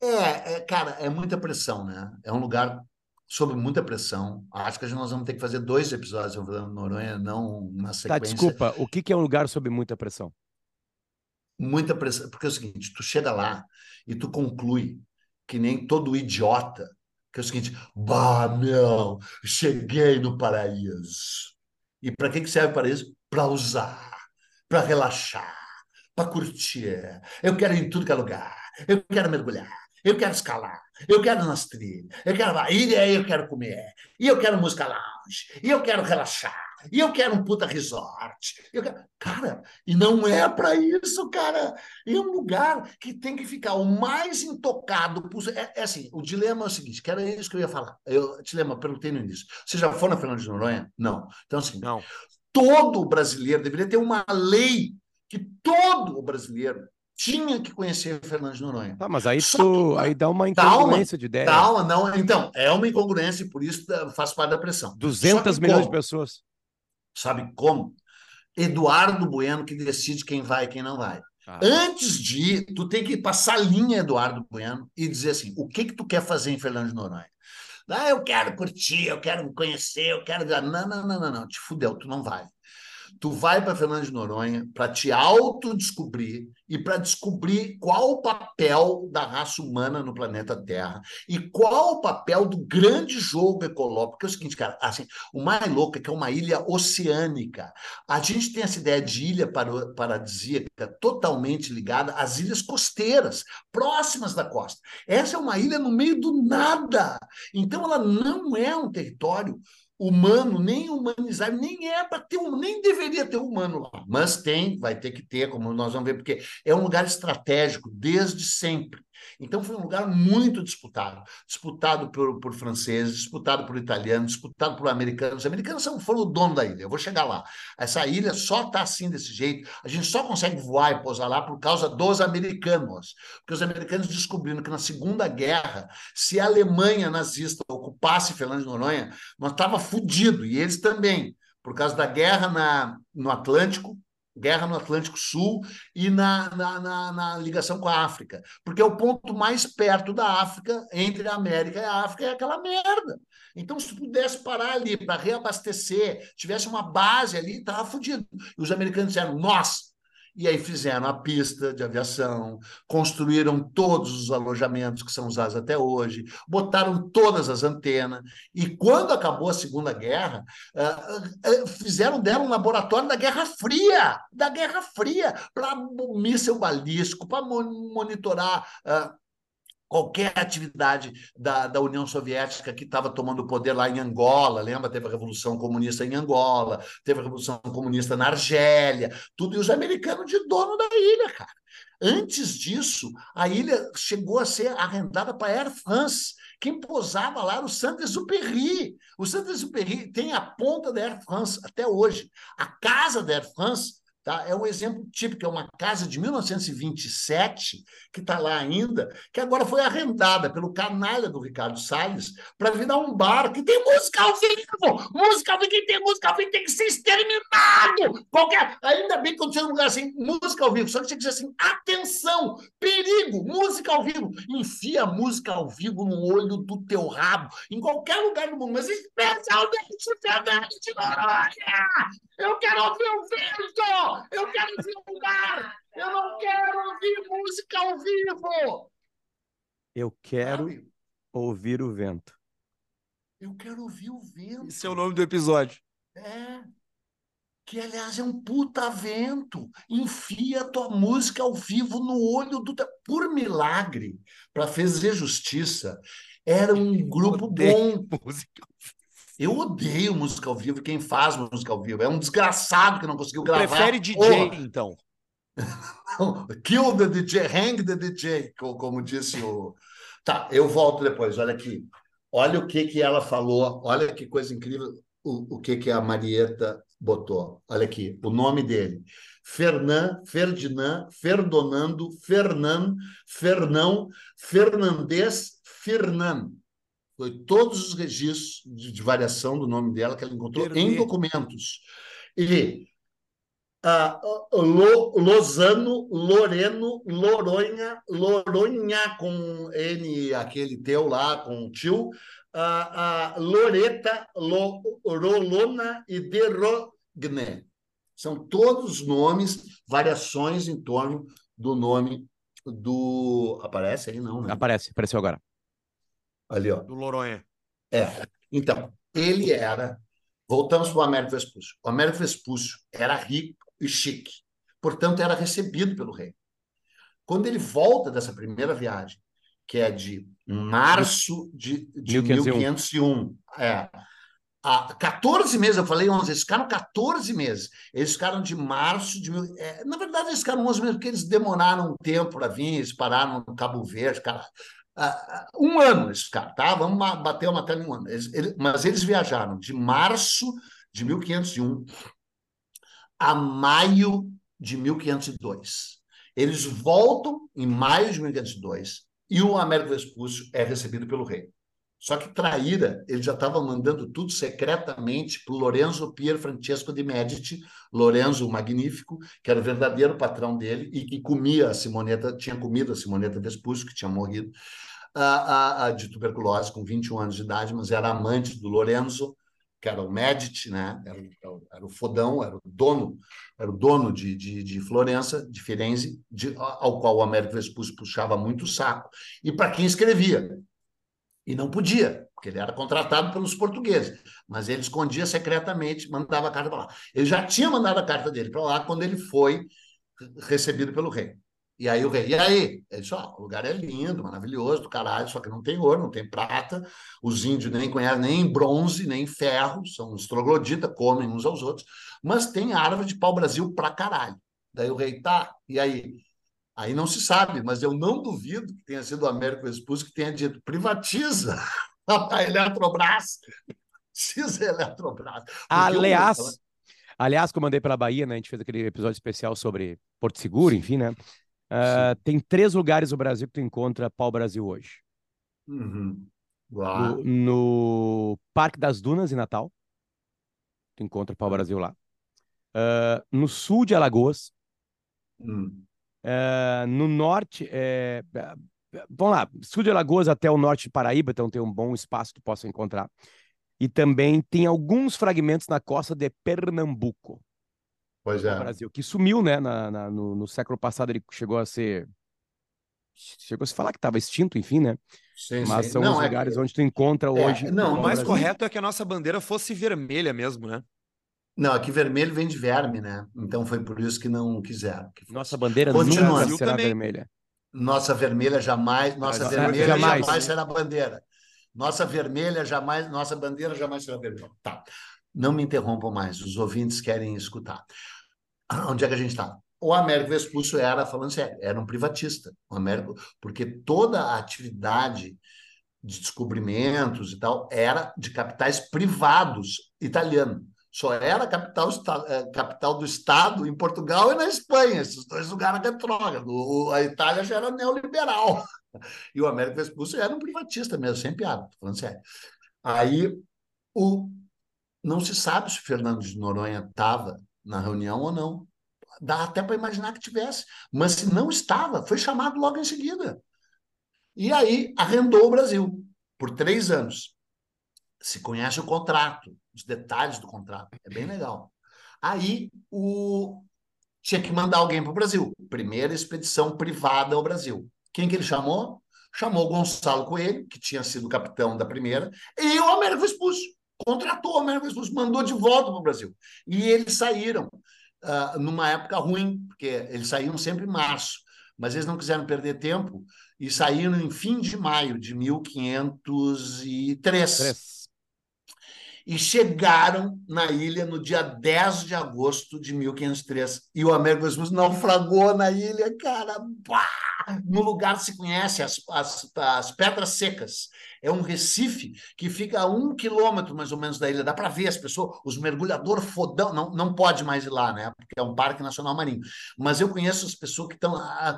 É. É, cara, é muita pressão, né? É um lugar sob muita pressão. Acho que nós vamos ter que fazer dois episódios sobre Noronha, não na tá, sequência. Tá, desculpa, o que é um lugar sob muita pressão? Muita pressão, porque é o seguinte, tu chega lá e tu conclui que nem todo idiota, que é o seguinte, bah, meu, cheguei no paraíso. E para que, que serve o paraíso? Para usar, para relaxar, para curtir. Eu quero ir em tudo que é lugar. Eu quero mergulhar. Eu quero escalar, eu quero nas trilhas, eu quero ir, e aí eu quero comer, e eu quero música lounge, e eu quero relaxar, e eu quero um puta resort. Eu quero... Cara, e não é para isso, cara. É um lugar que tem que ficar o mais intocado possível. É, é, assim, o dilema é o seguinte, que era isso que eu ia falar. Eu, dilema, perguntei no início. Você já foi na Fernanda de Noronha? Não. Então, assim, não. todo brasileiro deveria ter uma lei que todo brasileiro tinha que conhecer Fernando de Noronha. Tá, mas aí, tu, aí dá uma incongruência calma, de ideia. Calma, não. Então, é uma incongruência e por isso faz parte da pressão. 200 milhões como? de pessoas. Sabe como? Eduardo Bueno que decide quem vai e quem não vai. Ah. Antes de ir, tu tem que passar a linha Eduardo Bueno e dizer assim, o que que tu quer fazer em Fernando de Noronha? Ah, eu quero curtir, eu quero conhecer, eu quero... Não, não, não, não, não, te fudeu, tu não vai tu vai para Fernando de Noronha para te autodescobrir e para descobrir qual o papel da raça humana no planeta Terra e qual o papel do grande jogo ecológico. Porque é o seguinte, cara, assim, o mais louco é que é uma ilha oceânica. A gente tem essa ideia de ilha paradisíaca totalmente ligada às ilhas costeiras, próximas da costa. Essa é uma ilha no meio do nada. Então ela não é um território humano, nem humanizar, nem é para ter um, nem deveria ter humano lá, mas tem, vai ter que ter, como nós vamos ver, porque é um lugar estratégico desde sempre. Então foi um lugar muito disputado, disputado por, por franceses, disputado por italianos, disputado por americanos. Os americanos são, foram o dono da ilha. Eu vou chegar lá. Essa ilha só está assim desse jeito. A gente só consegue voar e pousar lá por causa dos americanos, porque os americanos descobriram que na Segunda Guerra, se a Alemanha nazista ocupasse Fernando de Noronha, nós estava fudido e eles também, por causa da guerra na, no Atlântico guerra no Atlântico Sul e na, na, na, na, ligação com a África, porque é o ponto mais perto da África, entre a América e a África, é aquela merda. Então, se pudesse parar ali para reabastecer, tivesse uma base ali, estava fodido. E os americanos disseram: nós e aí fizeram a pista de aviação, construíram todos os alojamentos que são usados até hoje, botaram todas as antenas. E quando acabou a Segunda Guerra, fizeram deram um laboratório da Guerra Fria, da Guerra Fria, para míssil balístico, para monitorar qualquer atividade da, da União Soviética que estava tomando poder lá em Angola, lembra? Teve a Revolução Comunista em Angola, teve a Revolução Comunista na Argélia, tudo, e os americanos de dono da ilha, cara. Antes disso, a ilha chegou a ser arrendada para Air France. Quem posava lá era o Saint-Exupéry. O Saint-Exupéry tem a ponta da Air France até hoje. A casa da Air France Tá? É um exemplo típico, é uma casa de 1927, que está lá ainda, que agora foi arrendada pelo canalha do Ricardo Salles para virar um bar que tem música ao vivo! Música ao vivo, quem tem música ao vivo tem que ser exterminado! Qualquer... Ainda bem que quando tinha um lugar assim, música ao vivo, só que tinha que dizer assim, atenção, perigo, música ao vivo. Enfia música ao vivo no olho do teu rabo, em qualquer lugar do mundo, mas especialmente Fernando de Noronha! Eu quero ouvir o vento! Eu quero mar! Eu não quero ouvir música ao vivo! Eu quero Sabe? ouvir o vento. Eu quero ouvir o vento. Esse é o nome do episódio. É. Que, aliás, é um puta vento. Enfia tua música ao vivo no olho do. Por milagre, para fazer justiça, era um grupo bom. Música eu odeio música ao vivo quem faz música ao vivo. É um desgraçado que não conseguiu gravar. Prefere DJ, então? (laughs) Kill the DJ, hang the DJ, como disse o. Tá, eu volto depois. Olha aqui. Olha o que, que ela falou. Olha que coisa incrível o, o que, que a Marieta botou. Olha aqui, o nome dele. Fernan, Ferdinand, Ferdonando, Fernan, Fernão, Fernandes, Fernan. Foi todos os registros de, de variação do nome dela que ela encontrou em documentos. E uh, Lo, Lozano, Loreno, Loronha, Loronha com N, aquele teu lá, com o tio, uh, uh, Loreta, Lo, Rolona e Derogne. São todos nomes, variações em torno do nome do. Aparece aí, não, né? Aparece, apareceu agora. Ali, ó. Do Loronha. É. Então, ele era. Voltamos para o Américo Vespúcio. O Américo Vespúcio era rico e chique, portanto, era recebido pelo rei. Quando ele volta dessa primeira viagem, que é de março de, de 1501, 1501 é, há 14 meses, eu falei 11, eles ficaram 14 meses. Eles ficaram de março de. É, na verdade, eles ficaram 11 meses porque eles demoraram um tempo para vir, eles pararam no Cabo Verde, cara, uh, um ano eles ficaram, tá? Vamos bater uma tela em um ano. Eles, mas eles viajaram de março de 1501 a maio de 1502. Eles voltam em maio de 1502 e o Américo Vespúcio é recebido pelo rei. Só que traíra, ele já estava mandando tudo secretamente para Lorenzo Pier Francesco de Medici, Lorenzo o Magnífico, que era o verdadeiro patrão dele e que comia a Simoneta, tinha comido a Simoneta Vespúcio, que tinha morrido, a, a, de tuberculose com 21 anos de idade, mas era amante do Lorenzo, que era o Medici, né? Era, era, o fodão, era o dono, era o dono de, de, de Florença, de Firenze, de, ao qual o Américo Vespucci puxava muito o saco, e para quem escrevia. E não podia, porque ele era contratado pelos portugueses, mas ele escondia secretamente, mandava a carta para lá. Ele já tinha mandado a carta dele para lá quando ele foi recebido pelo rei. E aí o rei, e aí? Ele disse, ó, oh, o lugar é lindo, maravilhoso, do caralho, só que não tem ouro, não tem prata, os índios nem conhecem nem bronze, nem ferro, são trogloditas, comem uns aos outros, mas tem árvore de pau-brasil pra caralho. Daí o rei, tá, e aí? Aí não se sabe, mas eu não duvido que tenha sido o Américo Vespucci que tenha dito privatiza (laughs) a Eletrobras. Precisa Eletrobras. Aliás, eu... aliás, como eu mandei pela Bahia, né? A gente fez aquele episódio especial sobre Porto Seguro, enfim, né? Uh, tem três lugares no Brasil que tu encontra pau-brasil hoje. Uhum. No, no, Parque das Dunas, em Natal. Tu encontra pau-brasil lá. Uh, no sul de Alagoas. Uhum. Uh, no norte, é... vamos lá, sul de Alagoas até o norte de Paraíba, então tem um bom espaço que tu possa encontrar. E também tem alguns fragmentos na costa de Pernambuco. Pois é. Brasil, que sumiu, né? Na, na no, no, século passado ele chegou a ser. Chegou a se falar que estava extinto, enfim, né? Sim, Mas sim. são não, os é lugares que... onde tu encontra é, hoje. Não, o mais correto é que a nossa bandeira fosse vermelha mesmo, né? Não, aqui vermelho vem de verme, né? Então foi por isso que não quiseram. Que nossa bandeira nunca será também. vermelha. Nossa vermelha jamais, nossa vermelha jamais. jamais será bandeira. Nossa vermelha jamais, nossa bandeira jamais será vermelha. Tá. Não me interrompam mais, os ouvintes querem escutar. Onde é que a gente está? O Américo Vespuccio era, falando sério, era um privatista. O Américo, porque toda a atividade de descobrimentos e tal era de capitais privados italianos. Só era capital, é, capital do Estado em Portugal e na Espanha. Esses dois lugares retrógrados. A Itália já era neoliberal. (laughs) E o Américo Vespuccio era um privatista mesmo, sem piada, falando sério. Aí o não se sabe se Fernando de Noronha estava na reunião ou não. Dá até para imaginar que tivesse. Mas se não estava, foi chamado logo em seguida. E aí arrendou o Brasil por três anos. Se conhece o contrato, os detalhes do contrato. É bem legal. Aí o... tinha que mandar alguém para o Brasil. Primeira expedição privada ao Brasil. Quem que ele chamou? Chamou Gonçalo Coelho, que tinha sido capitão da primeira, e o Américo Expulso contratou o Américo Vespucci, mandou de volta para o Brasil. E eles saíram uh, numa época ruim, porque eles saíam sempre em março, mas eles não quiseram perder tempo e saíram em fim de maio de 1503. Três. E chegaram na ilha no dia 10 de agosto de 1503. E o Américo Vespucci naufragou na ilha, cara. Bah! No lugar se conhece as, as, as pedras secas é um recife que fica a um quilômetro mais ou menos da ilha. Dá para ver as pessoas, os mergulhadores fodão. Não, não pode mais ir lá, né? Porque é um parque nacional marinho. Mas eu conheço as pessoas que estão.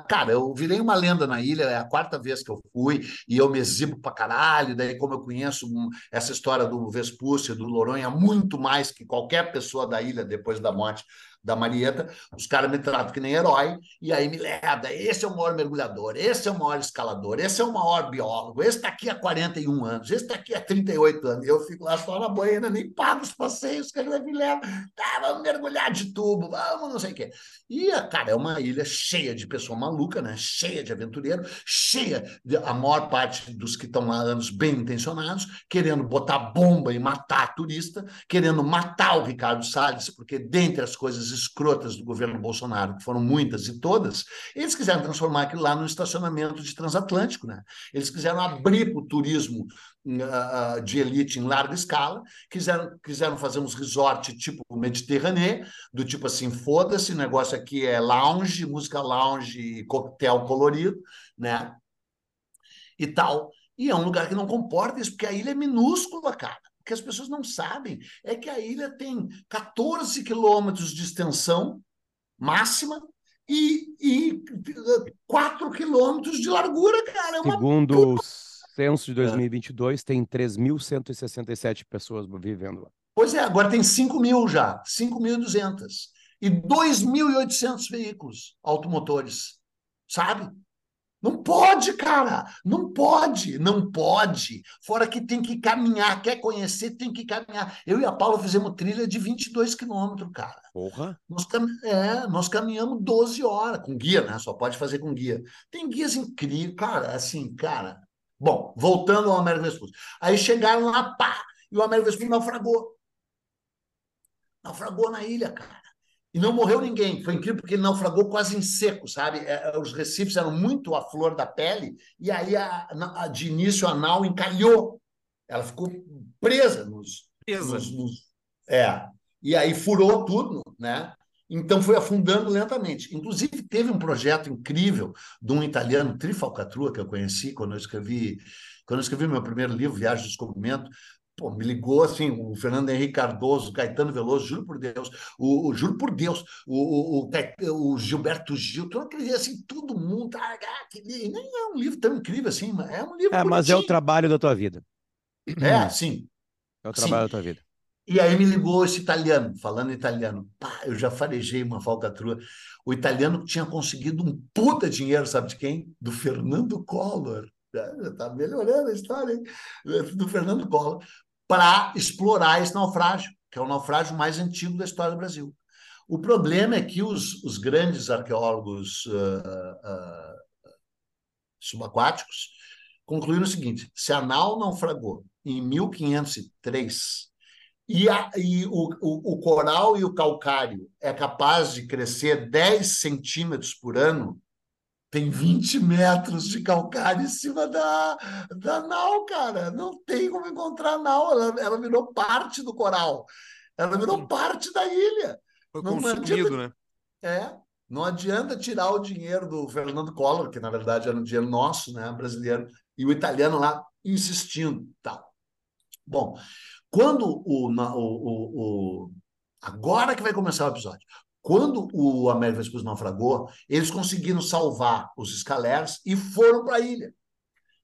Cara, eu virei uma lenda na ilha, é a quarta vez que eu fui, e eu me exibo pra caralho. Daí, como eu conheço essa história do Vespúcio, do Loronha, muito mais que qualquer pessoa da ilha depois da morte da Marieta, os caras me tratam que nem herói, e aí me leva, esse é o maior mergulhador, esse é o maior escalador, esse é o maior biólogo, esse está aqui há 41 anos, esse está aqui há 38 anos, e eu fico lá só na banheira, nem pago os passeios, que me leva, tá, vamos mergulhar de tubo, vamos não sei o quê. E, cara, é uma ilha cheia de pessoa maluca, né? cheia de aventureiro, cheia de a maior parte dos que estão lá anos bem intencionados, querendo botar bomba e matar turista, querendo matar o Ricardo Salles, porque dentre as coisas escrotas do governo Bolsonaro, que foram muitas e todas, eles quiseram transformar aquilo lá num estacionamento de transatlântico. Né? Eles quiseram abrir para o turismo uh, de elite em larga escala, quiseram, quiseram fazer uns resorts tipo Mediterrâneo, do tipo assim, foda-se, negócio aqui é lounge, música lounge, coquetel colorido, né? E tal. E é um lugar que não comporta isso, porque a ilha é minúscula, cara que as pessoas não sabem é que a ilha tem 14 quilômetros de extensão máxima e, e 4 quilômetros de largura, cara. É uma... Segundo o censo de 2022, é. tem 3.167 pessoas vivendo lá. Pois é, agora tem 5 mil já, 5.200. E 2.800 veículos automotores, sabe? Não pode, cara. Não pode, não pode. Fora que tem que caminhar. Quer conhecer, tem que caminhar. Eu e a Paula fizemos trilha de 22 quilômetros, cara. Porra. Nós, cam... é, nós caminhamos 12 horas com guia, né? Só pode fazer com guia. Tem guias incríveis, cara, assim, cara. Bom, voltando ao Américo Vespucci. Aí chegaram lá, pá, e o Américo Vespucci naufragou. Naufragou na ilha, cara. E não morreu ninguém. Foi incrível porque ele naufragou quase em seco, sabe? É, é, os recifes eram muito à flor da pele, e aí, a, a, de início, a nau encalhou. Ela ficou presa nos. Presa. Nos, nos, é. E aí furou tudo, né? Então foi afundando lentamente. Inclusive, teve um projeto incrível de um italiano, Trifalcatrua, que eu conheci quando eu escrevi, quando eu escrevi meu primeiro livro, Viagem de Descobrimento. Pô, me ligou assim, o Fernando Henrique Cardoso, o Caetano Veloso, juro por Deus, o, o juro por Deus, o, o, o, Gilberto Gil, todo aquele assim, todo mundo, ah, nem é um livro tão incrível assim, é um livro. É, mas é o trabalho da tua vida. É, sim. É o trabalho sim. da tua vida. E aí me ligou esse italiano, falando italiano. Pá, eu já farejei uma falcatrua. O italiano tinha conseguido um puta dinheiro, sabe de quem? Do Fernando Collor. Está melhorando a história, hein? Do Fernando Collor, para explorar esse naufrágio, que é o naufrágio mais antigo da história do Brasil. O problema é que os, os grandes arqueólogos uh, uh, subaquáticos concluíram o seguinte: se a nau naufragou em 1503 e, a, e o, o, o, coral e o calcário é capaz de crescer 10 centímetros por ano, tem 20 metros de calcário em cima da, da nau, cara. Não tem como encontrar a nau, ela, ela virou parte do coral. Ela virou parte da ilha. Foi não consumido, adianta, né? É, não adianta tirar o dinheiro do Fernando Collor, que na verdade era um dinheiro nosso, né, brasileiro, e o italiano lá insistindo, tal. Bom, quando o, o, o, o agora que vai começar o episódio, quando o Américo Vespucci naufragou, eles conseguiram salvar os escalers e foram para a ilha.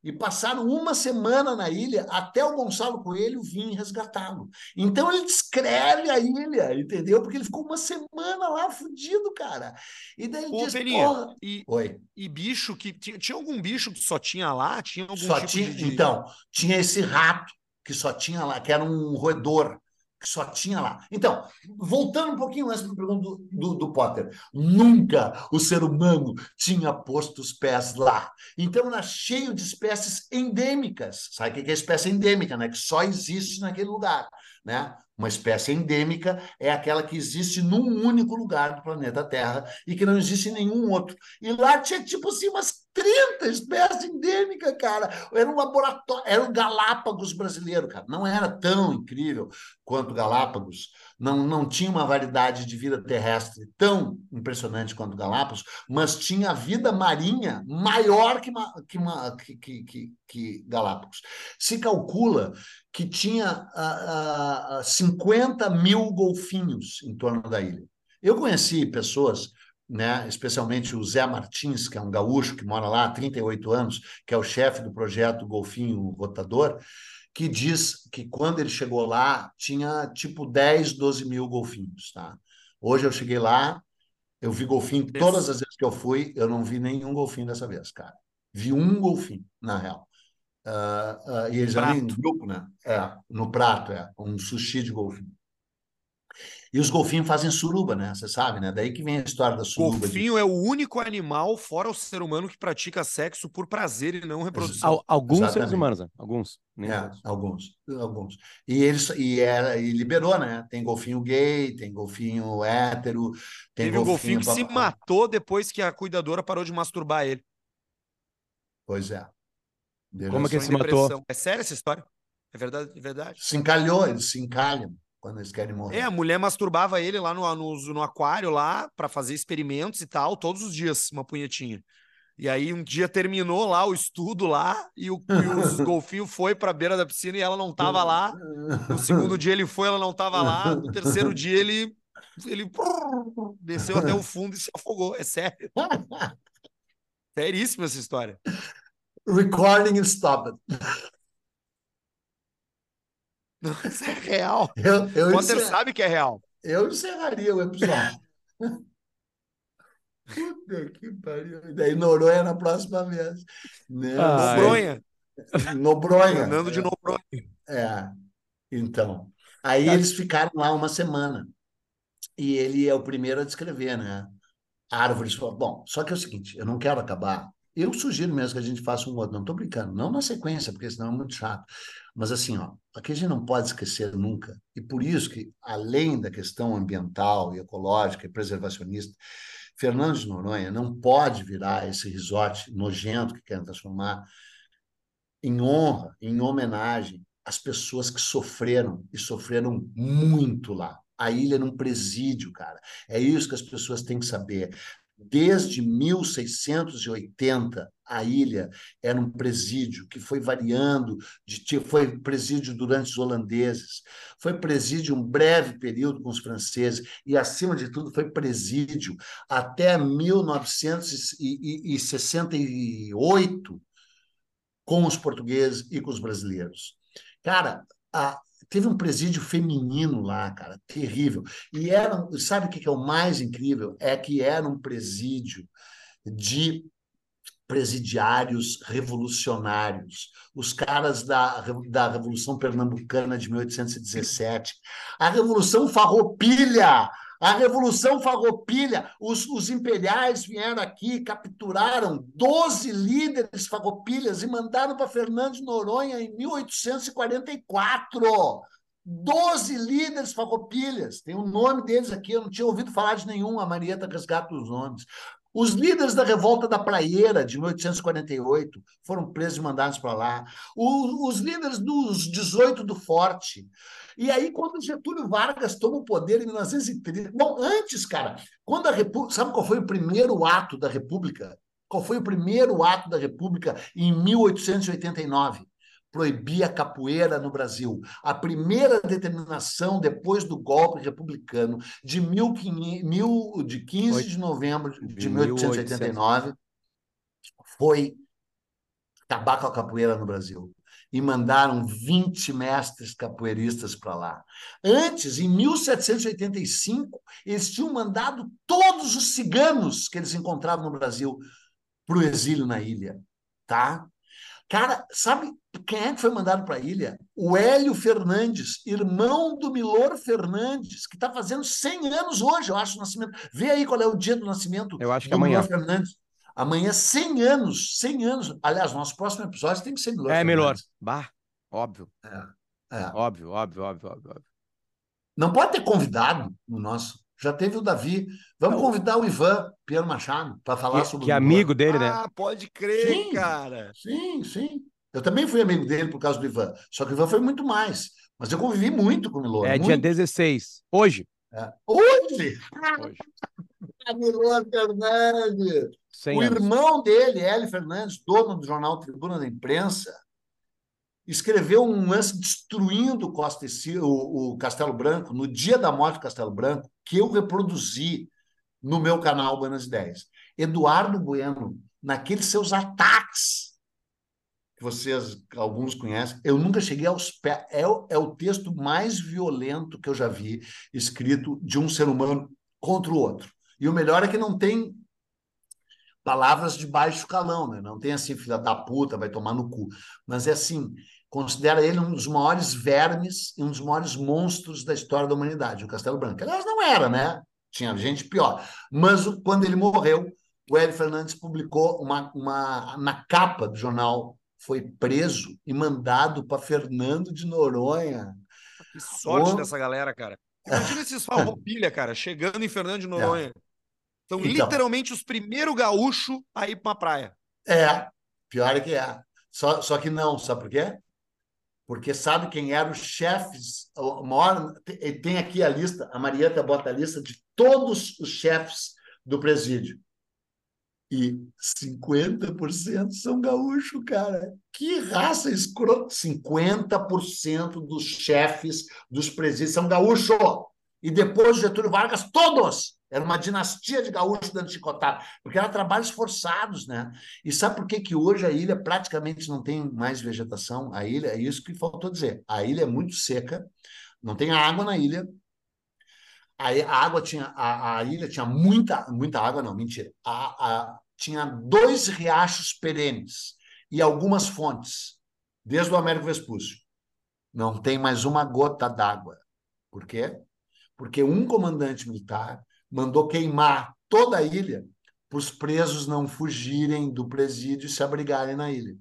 E passaram uma semana na ilha até o Gonçalo Coelho vir resgatá-lo. Então ele descreve a ilha, entendeu? Porque ele ficou uma semana lá fudido, cara. E daí ele Ô, diz, Peninha, e, Oi. e bicho que tinha, tinha, algum bicho que só tinha lá? Tinha algum só tipo tinha, de... Então, tinha esse rato que só tinha lá, que era um roedor, que só tinha lá. Então, voltando um pouquinho antes para a pergunta do, do, do, Potter, nunca o ser humano tinha posto os pés lá. Então, era cheio de espécies endêmicas. Sabe o que é espécie endêmica, né? Que só existe naquele lugar, né? Uma espécie endêmica é aquela que existe num único lugar do planeta Terra e que não existe em nenhum outro. E lá tinha, tipo assim, umas 30 espécies endêmicas, cara. Era um laboratório, era o Galápagos brasileiro, cara. Não era tão incrível quanto Galápagos, não, não tinha uma variedade de vida terrestre tão impressionante quanto Galápagos, mas tinha vida marinha maior que, que, que, que, que Galápagos. Se calcula que tinha uh, uh, 50 mil golfinhos em torno da ilha. Eu conheci pessoas né, especialmente o Zé Martins, que é um gaúcho que mora lá há 38 anos, que é o chefe do projeto Golfinho Rotador, que diz que quando ele chegou lá tinha tipo 10, 12 mil golfinhos. Tá? Hoje eu cheguei lá, eu vi golfinho todas as vezes que eu fui, eu não vi nenhum golfinho dessa vez, cara. Vi um golfinho, na real. Uh, uh, e eles eram em grupo, né? É, no prato, é, um sushi de golfinho. E os golfinhos fazem suruba, né? Você sabe, né? Daí que vem a história da suruba. Golfinho de... é o único animal, fora o ser humano, que pratica sexo por prazer e não reprodução. alguns Exatamente. seres humanos, né? Alguns. É, alguns, alguns. E eles e, era, e liberou, né? Tem golfinho gay, tem golfinho hétero, tem Teve golfinho... um golfinho que se matou depois que a cuidadora parou de masturbar ele. Pois é. Como é que ele se matou? É sério essa história? É verdade? É verdade? Se encalhou, eles se encalham quando eles querem morrer. É, a mulher masturbava ele lá no, no, no aquário lá para fazer experimentos e tal, todos os dias, uma punhetinha. E aí um dia terminou lá o estudo lá e, o, e os (laughs) golfinhos foi para a beira da piscina e ela não tava lá. No segundo dia ele foi, ela não tava lá. No terceiro dia ele ele desceu até o fundo e se afogou. É sério. (laughs) Seríssima essa história. Recording stopped. Isso (laughs) é real. Eu, eu Potter encer... sabe que é real. Eu encerraria o episódio. (laughs) Puta que pariu. E daí Noronha na próxima vez. Né? Ah, Nobronha. Nobronha. Fernando de Nobronha. É. Então. Aí tá. eles ficaram lá uma semana. E ele é o primeiro a descrever, né? Árvores. Bom, só que é o seguinte: eu não quero acabar. Eu sugiro mesmo que a gente faça um outro. Não estou brincando. Não na sequência, porque senão é muito chato. Mas assim, ó, aqui a gente não pode esquecer nunca, e por isso que, além da questão ambiental e ecológica e preservacionista, Fernando de Noronha não pode virar esse resort nojento que querem transformar em honra, em homenagem às pessoas que sofreram e sofreram muito lá. a ilha num presídio, cara. É isso que as pessoas têm que saber. Desde 1680, a ilha era um presídio que foi variando, de, foi presídio durante os holandeses, foi presídio um breve período com os franceses, e, acima de tudo, foi presídio até 1968 com os portugueses e com os brasileiros. Cara, a, teve um presídio feminino lá, cara, terrível. E era, sabe o que é o mais incrível? É que era um presídio de presidiários revolucionários, os caras da, da Revolução Pernambucana de 1817, a Revolução Farroupilha, a Revolução Farroupilha, os, os imperiais vieram aqui, capturaram 12 líderes farroupilhas e mandaram para Fernando de Noronha em 1844. 12 líderes farroupilhas, tem o nome deles aqui, eu não tinha ouvido falar de nenhum, a Marieta resgata os nomes. Os líderes da revolta da Praieira, de 1848, foram presos e mandados para lá. os líderes dos 18 do Forte. E aí, quando Getúlio Vargas toma o poder em 1930. Bom, antes, cara, quando a República. Sabe qual foi o primeiro ato da República? Qual foi o primeiro ato da República em 1889? Proibir a capoeira no Brasil. A primeira determinação depois do golpe republicano de, 15, de 15 de novembro de 1889 foi acabar com a capoeira no Brasil. E mandaram 20 mestres capoeiristas para lá. Antes, em 1785, eles tinham mandado todos os ciganos que eles encontravam no Brasil para o exílio na ilha. Tá? Cara, sabe quem é que foi mandado para a ilha? O Hélio Fernandes, irmão do Milor Fernandes, que está fazendo 100 anos hoje, eu acho, o nascimento. Vê aí qual é o dia do nascimento eu acho que do amanhã. Milor Fernandes. Amanhã, 100 anos, 100 anos. Aliás, nosso próximo episódio tem que ser Milor É, Fernandes. Milor. Bah, óbvio. É, é. Óbvio, óbvio, óbvio, óbvio, óbvio. Não pode ter convidado no nosso. Já teve o Davi. Vamos convidar o Ivan Piano Machado para falar que, sobre que o amigo dele, né? Ah, pode crer, sim, cara. Sim, sim. Eu também fui amigo dele por causa do Ivan. Só que o Ivan foi muito mais. Mas eu convivi muito com o Milor. É muito. dia 16. Hoje. É. Hoje? Hoje. (laughs) Milor Fernandes. o anos. irmão dele, Hélio Fernandes, dono do jornal Tribuna da Imprensa, escreveu um lance destruindo o, Costa o, o Castelo Branco no dia da morte do Castelo Branco, que eu reproduzi no meu canal Buenas Ideias. Eduardo Bueno, naqueles seus ataques, que vocês, alguns conhecem, eu nunca cheguei aos pés. É, é o texto mais violento que eu já vi escrito de um ser humano contra o outro. E o melhor é que não tem palavras de baixo calão, né? Não tem assim, filha da puta, vai tomar no cu. Mas é assim, considera ele um dos maiores vermes e um dos maiores monstros da história da humanidade, o Castelo Branco. Aliás, não era, né? Tinha gente pior. Mas quando ele morreu, o Hélio Fernandes publicou uma, uma na capa do jornal, foi preso e mandado para Fernando de Noronha. Que sorte o... dessa galera, cara. Imagina esses (laughs) farroupilha, cara, chegando em Fernando de é. Noronha. É. São então, literalmente os primeiros gaúchos a ir para a praia. É, pior é que é. Só, só que não, sabe por quê? Porque sabe quem eram os chefes. Maior, tem aqui a lista, a Marieta bota a lista de todos os chefes do presídio. E 50% são gaúchos, cara. Que raça escrota! 50% dos chefes dos presídios são gaúchos. E depois de Getúlio Vargas, todos! Era uma dinastia de gaúchos dando chicotado, porque eram trabalhos forçados, né? E sabe por que, que hoje a ilha praticamente não tem mais vegetação? A ilha, é isso que faltou dizer. A ilha é muito seca, não tem água na ilha. A, a água tinha, a, a, ilha tinha muita, muita água, não, mentira. A, tinha dois riachos perenes e algumas fontes, desde o Américo Vespúcio. Não tem mais uma gota d'água. Por quê? Porque um comandante militar mandou queimar toda a ilha para os presos não fugirem do presídio e se abrigarem na ilha.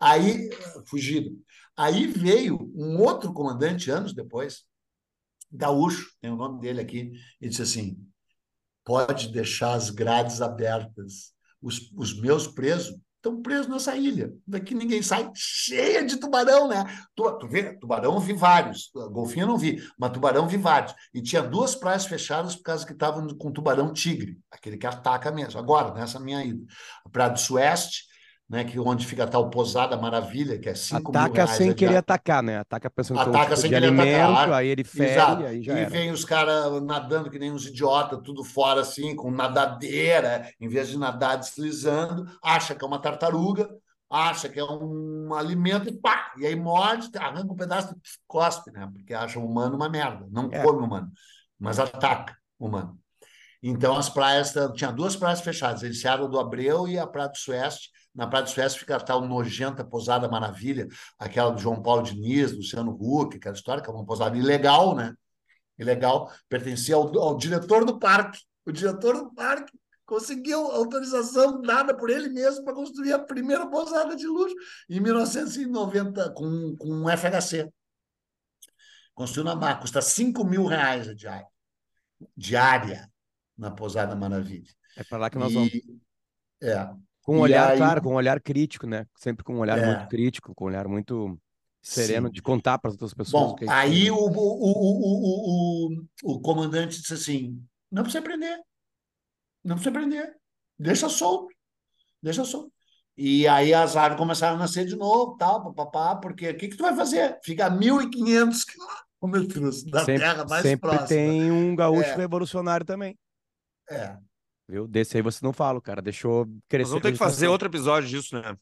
Aí, fugiram. Aí veio um outro comandante, anos depois, Gaúcho, tem o nome dele aqui, e disse assim: pode deixar as grades abertas. Os, os meus presos estão presos nessa ilha. Daqui ninguém sai, cheia de tubarão, né? Tu, tu vê, tubarão vi vários, golfinho eu não vi, mas tubarão vi vários. E tinha duas praias fechadas por causa que estavam com tubarão tigre, aquele que ataca mesmo. Agora, nessa minha ida. A Praia do Sueste, né, que onde fica a tal Posada Maravilha, que é 5 Ataca mil reais. sem querer atacar, né? Ataca pensando que Ataca é um sem querer alimento, atacar. aí ele fere, aí já e era. vem os caras nadando que nem uns idiotas, tudo fora assim, com nadadeira, em vez de nadar deslizando, acha que é uma tartaruga, acha que é um alimento e pá, e aí morde, arranca um pedaço e cospe, né? Porque acha o humano uma merda, não É. come humano, mas ataca o humano. Então as praias, tinha duas praias fechadas, Enseada do Abreu e a Praia do Sueste. Na Praia do Sueste fica a tal nojenta Posada Maravilha, aquela do João Paulo Diniz, Luciano Huck, aquela história, que é uma posada ilegal, né? Ilegal, pertencia ao, ao diretor do parque. O diretor do parque conseguiu autorização dada por ele mesmo para construir a primeira pousada de luxo em 1990, com, com um FHC. Construiu na mar, custa 5 mil reais a diária. Diária na Pousada Maravilha. É para lá que nós vamos. E, é, Com um olhar, aí- claro, com um olhar crítico, né? Sempre com um olhar É. muito crítico, com um olhar muito sereno Sim. de contar para as outras pessoas. Bom, gente aí o, o, o, o, o, o comandante disse assim: não precisa prender. Não precisa prender. Deixa solto. Deixa solto. E aí as aves começaram a nascer de novo, tal, papapá, porque o que, que tu vai fazer? Fica a 1.500 quilômetros da sempre, terra mais sempre próxima. tem um gaúcho É. revolucionário também. É. Viu? Desse aí você não fala, cara. Deixou crescer. Nós vamos ter que fazer outro episódio disso, né?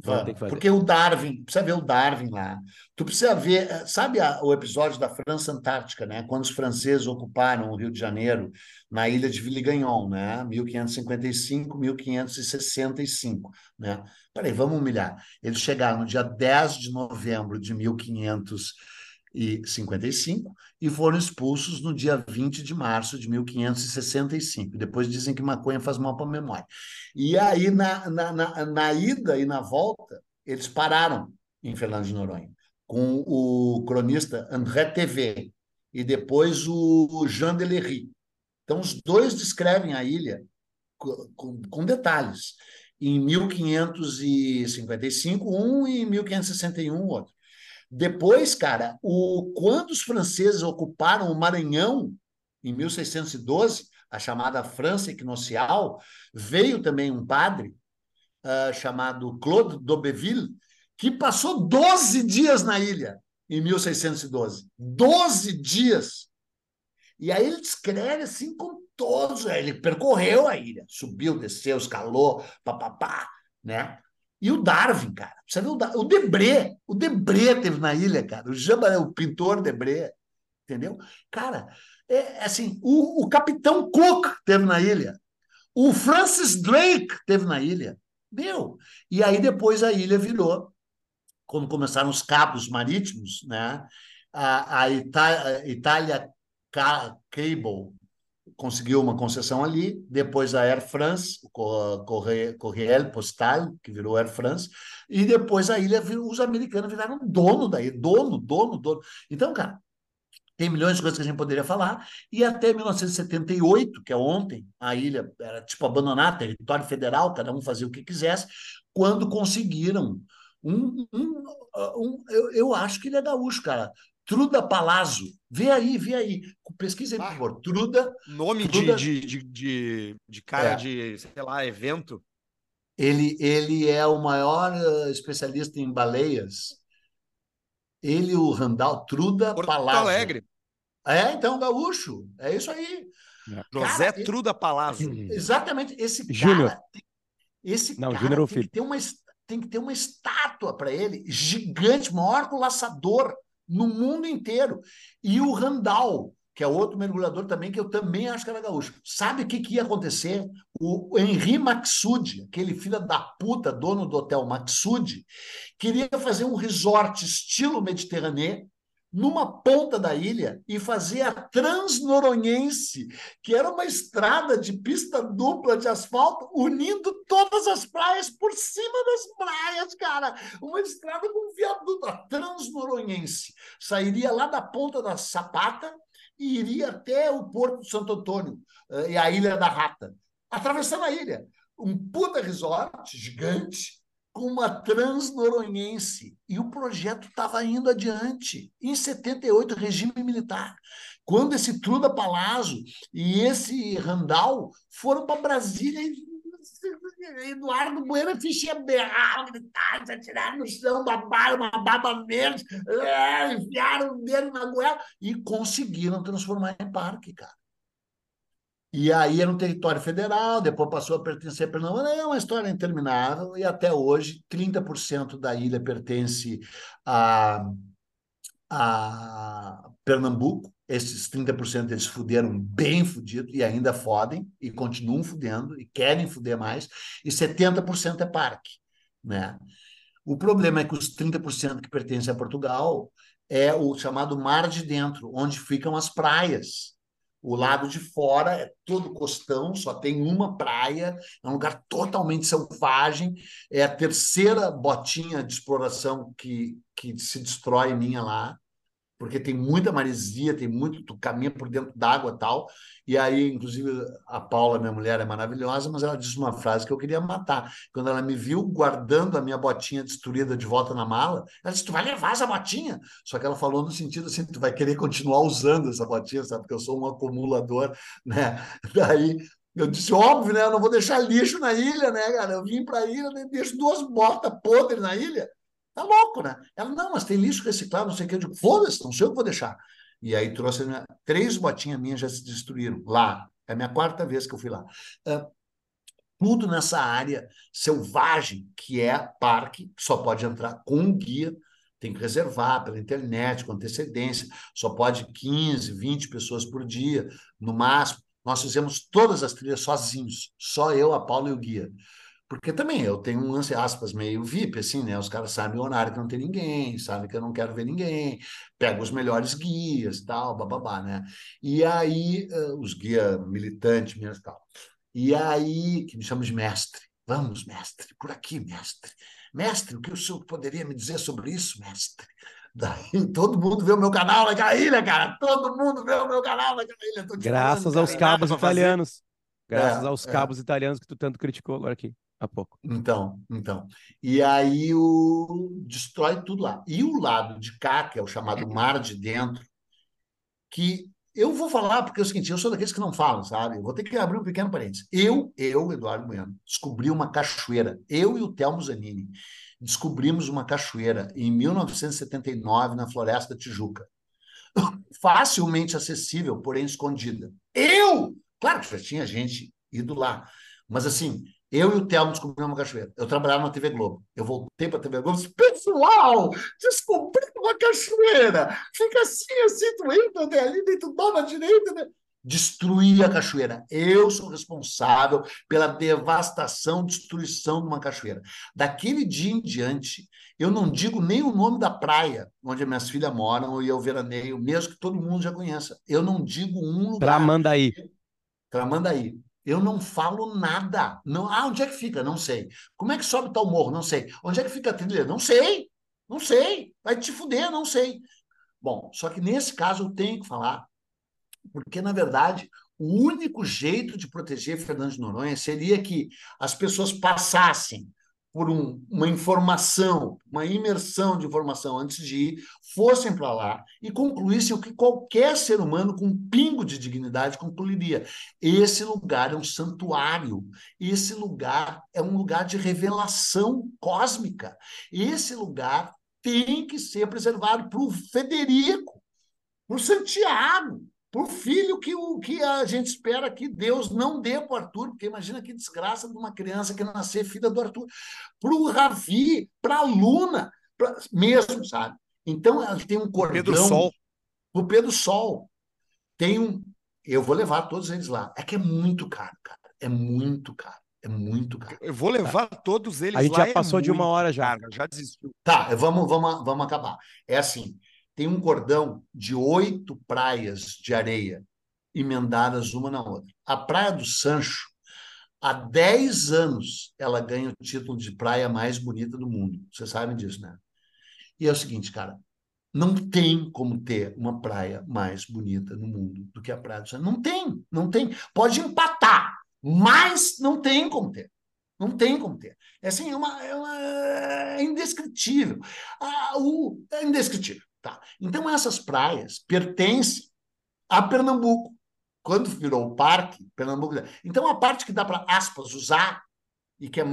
Vamos ter que fazer. Porque o Darwin, precisa ver o Darwin lá. Tu precisa ver, eh, sabe a- o episódio da França Antártica, né? Quando os franceses ocuparam o Rio de Janeiro, na ilha de Villegagnon, né? 1555, 1565, né? Peraí, vamos humilhar. Eles chegaram no dia 10 de novembro de 1555 e foram expulsos no dia 20 de março de 1565. Depois dizem que maconha faz mal para a memória. E aí, na, na, na, na ida e na volta, eles pararam em Fernando de Noronha, com o cronista André TV e depois o Jean Delery. Então, os dois descrevem a ilha com, com, detalhes. Em 1555, um e em 1561, outro. Depois, cara, o, quando os franceses ocuparam o Maranhão, em 1612, a chamada França Equinocial, veio também um padre uh, chamado Claude d'Aubeville, que passou 12 dias na ilha, em 1612. 12 dias! E aí ele descreve assim com todos, ele percorreu a ilha, subiu, desceu, escalou, papapá, né? E o Darwin, cara, você viu o, o Debré, o Debré teve na ilha, cara, o, Jamba, o pintor Debré, entendeu? Cara, é, assim, o, o Capitão Cook teve na ilha, o Francis Drake teve na ilha, meu. E aí depois a ilha virou, quando começaram os cabos marítimos, né? A, a, Ita, a Itália Cable conseguiu uma concessão ali, depois a Air France, o Correio Postal, que virou Air France, e depois a ilha, os americanos viraram dono da ilha, dono, dono, dono. Então, cara, tem milhões de coisas que a gente poderia falar, e até 1978, que é ontem, a ilha era tipo abandonada, território federal, cada um fazia o que quisesse, quando conseguiram um. um, um eu, eu acho que ele é gaúcho, cara. Truda Palazzo. Vê aí, vê aí. Pesquisa aí, por favor. Truda. Nome Truda... De, de, de, de, cara é. de, sei lá, evento. Ele, ele é o maior uh, especialista em baleias. Ele, o Randall, Truda Porto Palazzo. Alegre. É, então, gaúcho. É isso aí. É. José cara, Truda Palazzo. (laughs) Exatamente. Esse Júnior. cara. Esse Não, cara Júnior tem, que ter uma, tem que ter uma estátua para ele, gigante, maior que o laçador no mundo inteiro. E o Randall, que é outro mergulhador também, que eu também acho que era gaúcho. Sabe o que, que ia acontecer? O Henri Maxud, aquele filho da puta, dono do hotel Maxud, queria fazer um resort estilo Mediterrâneo numa ponta da ilha e fazer a Transnoronhense, que era uma estrada de pista dupla de asfalto unindo todas as praias por cima das praias, cara. Uma estrada com viaduto, a Transnoronhense. Sairia lá da ponta da Sapata e iria até o Porto de Santo Antônio e a Ilha da Rata, atravessando a ilha. um puta resort gigante com uma transnoronhense. E o projeto estava indo adiante. Em 78, regime militar. Quando esse Truda Palazzo e esse Randall foram para Brasília e Eduardo Bueno fichinha berrar, gritar, se no chão, babar uma baba verde, é, enfiaram o dedo na goela e conseguiram transformar em parque, cara. E aí era um território federal, depois passou a pertencer a Pernambuco. É uma história interminável e até hoje 30% da ilha pertence a, a Pernambuco. Esses 30% eles fuderam bem fudido e ainda fodem e continuam fudendo e querem fuder mais. E 70% é parque, né? O problema é que os 30% que pertencem a Portugal é o chamado mar de dentro, onde ficam as praias o lado de fora é todo costão, só tem uma praia, é um lugar totalmente selvagem. É a terceira botinha de exploração que, que se destrói minha lá porque tem muita maresia, tem muito, tu caminha por dentro d'água e tal. E aí, inclusive, a Paula, minha mulher, é maravilhosa, mas ela disse uma frase que eu queria matar. Quando ela me viu guardando a minha botinha destruída de volta na mala, ela disse: Tu vai levar essa botinha? Só que ela falou no sentido assim: Tu vai querer continuar usando essa botinha, sabe? Porque eu sou um acumulador, né? (laughs) Daí eu disse, óbvio, né? Eu não vou deixar lixo na ilha, né, cara? Eu vim para a ilha, deixo duas botas podres na ilha. Tá louco, né? Ela, não, mas tem lixo reciclado, não sei o que. Eu digo, foda-se, não sei o que vou deixar. E aí trouxe minha... três botinhas minhas já se destruíram lá. É a minha quarta vez que eu fui lá. Uh, tudo nessa área selvagem, que é parque, que só pode entrar com guia, tem que reservar pela internet, com antecedência, só pode 15, 20 pessoas por dia, no máximo. Nós fizemos todas as trilhas sozinhos, só eu, a Paula e o guia. Porque também eu tenho um lance, aspas, meio VIP, assim, né? Os caras sabem o horário que não tem ninguém, sabem que eu não quero ver ninguém, pego os melhores guias, tal, bababá, né? E aí, uh, os guias militantes mesmo, tal. E aí, que me chamam de mestre. Vamos, mestre, por aqui, mestre. Mestre, o que o senhor poderia me dizer sobre isso, mestre? Daí todo mundo vê o meu canal naquela ilha, cara. Todo mundo vê o meu canal naquela ilha. Graças falando, aos cabos italianos. Graças é, aos é. cabos italianos que tu tanto criticou agora aqui há pouco. Então, então. E aí o destrói tudo lá. E o lado de cá, que é o chamado mar de dentro, que eu vou falar porque é o seguinte, eu sou daqueles que não falam, sabe? Eu vou ter que abrir um pequeno parênteses. Eu, eu, Eduardo Bueno, descobri uma cachoeira. Eu e o Telmo Zanini descobrimos uma cachoeira em 1979 na Floresta Tijuca. (laughs) Facilmente acessível, porém escondida. Eu! Claro que já tinha gente ido lá. Mas assim, eu e o Telmo descobrimos uma cachoeira. Eu trabalhava na TV Globo. Eu voltei para a TV Globo e disse: Pessoal, descobri uma cachoeira. Fica assim, assim, tu entra né, ali, dentro da direita. Né? Destruí a cachoeira. Eu sou responsável pela devastação, destruição de uma cachoeira. Daquele dia em diante, eu não digo nem o nome da praia onde minhas filhas moram e eu veraneio, mesmo que todo mundo já conheça. Eu não digo um lugar. Tramandaí. Tramandaí. Eu não falo nada. Não, ah, onde é que fica? Não sei. Como é que sobe tal morro? Não sei. Onde é que fica a trilha? Não sei. Não sei. Vai te fuder, não sei. Bom, só que nesse caso eu tenho que falar, porque na verdade o único jeito de proteger Fernando de Noronha seria que as pessoas passassem por um, uma informação, uma imersão de informação antes de ir, fossem para lá e concluíssem o que qualquer ser humano com um pingo de dignidade concluiria. Esse lugar é um santuário, esse lugar é um lugar de revelação cósmica, esse lugar tem que ser preservado para o Federico, para o Santiago, por filho que, o, que a gente espera que Deus não dê para o Arthur, porque imagina que desgraça de uma criança que nascer filha do Arthur, para o Ravi, para a Luna, pra, mesmo, sabe? Então, ela tem um cordão... Pedro Sol. O Pedro Sol. Tem um... Eu vou levar todos eles lá. É que é muito caro, cara. É muito caro. É muito caro. Eu vou levar tá. todos eles lá. A gente já é passou é de uma hora já. Caro, já desistiu. Tá, vamos, vamos, vamos acabar. É assim, tem um cordão de oito praias de areia emendadas uma na outra. A Praia do Sancho, há dez anos, ela ganha o título de praia mais bonita do mundo. Vocês sabem disso, né? E é o seguinte, cara, não tem como ter uma praia mais bonita no mundo do que a Praia do Sancho. Não tem, não tem. Pode empatar, mas não tem como ter. Não tem como ter. É assim, é, uma, é, uma, é indescritível. Ah, o, é indescritível. Tá. Então, essas praias pertencem a Pernambuco. Quando virou o parque, Pernambuco. Então, a parte que dá para, aspas, usar e que é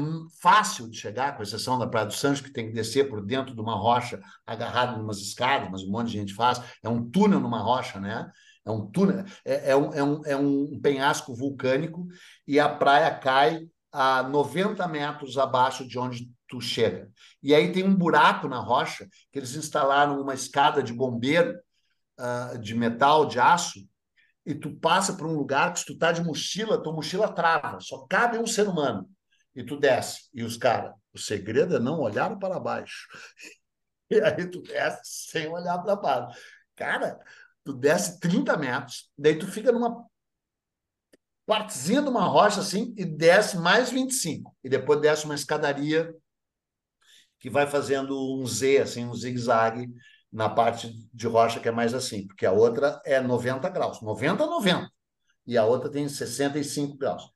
fácil de chegar, com exceção da Praia do Santos, que tem que descer por dentro de uma rocha agarrado em umas escadas, mas um monte de gente faz. É um túnel numa rocha, né? É um túnel, é, é, um, é, um, é um penhasco vulcânico e a praia cai a 90 metros abaixo de onde tu chega. E aí tem um buraco na rocha que eles instalaram uma escada de bombeiro uh, de metal, de aço, e tu passa por um lugar que se tu tá de mochila, tua mochila trava, só cabe um ser humano. E tu desce. E os caras, o segredo é não olhar para baixo. (laughs) E aí tu desce sem olhar para baixo. Cara, tu desce 30 metros, daí tu fica numa partezinha de uma rocha assim e desce mais 25. E depois desce uma escadaria que vai fazendo um Z, assim, um zigue-zague na parte de rocha que é mais assim, porque a outra é 90 graus, 90 a 90, e a outra tem 65 graus.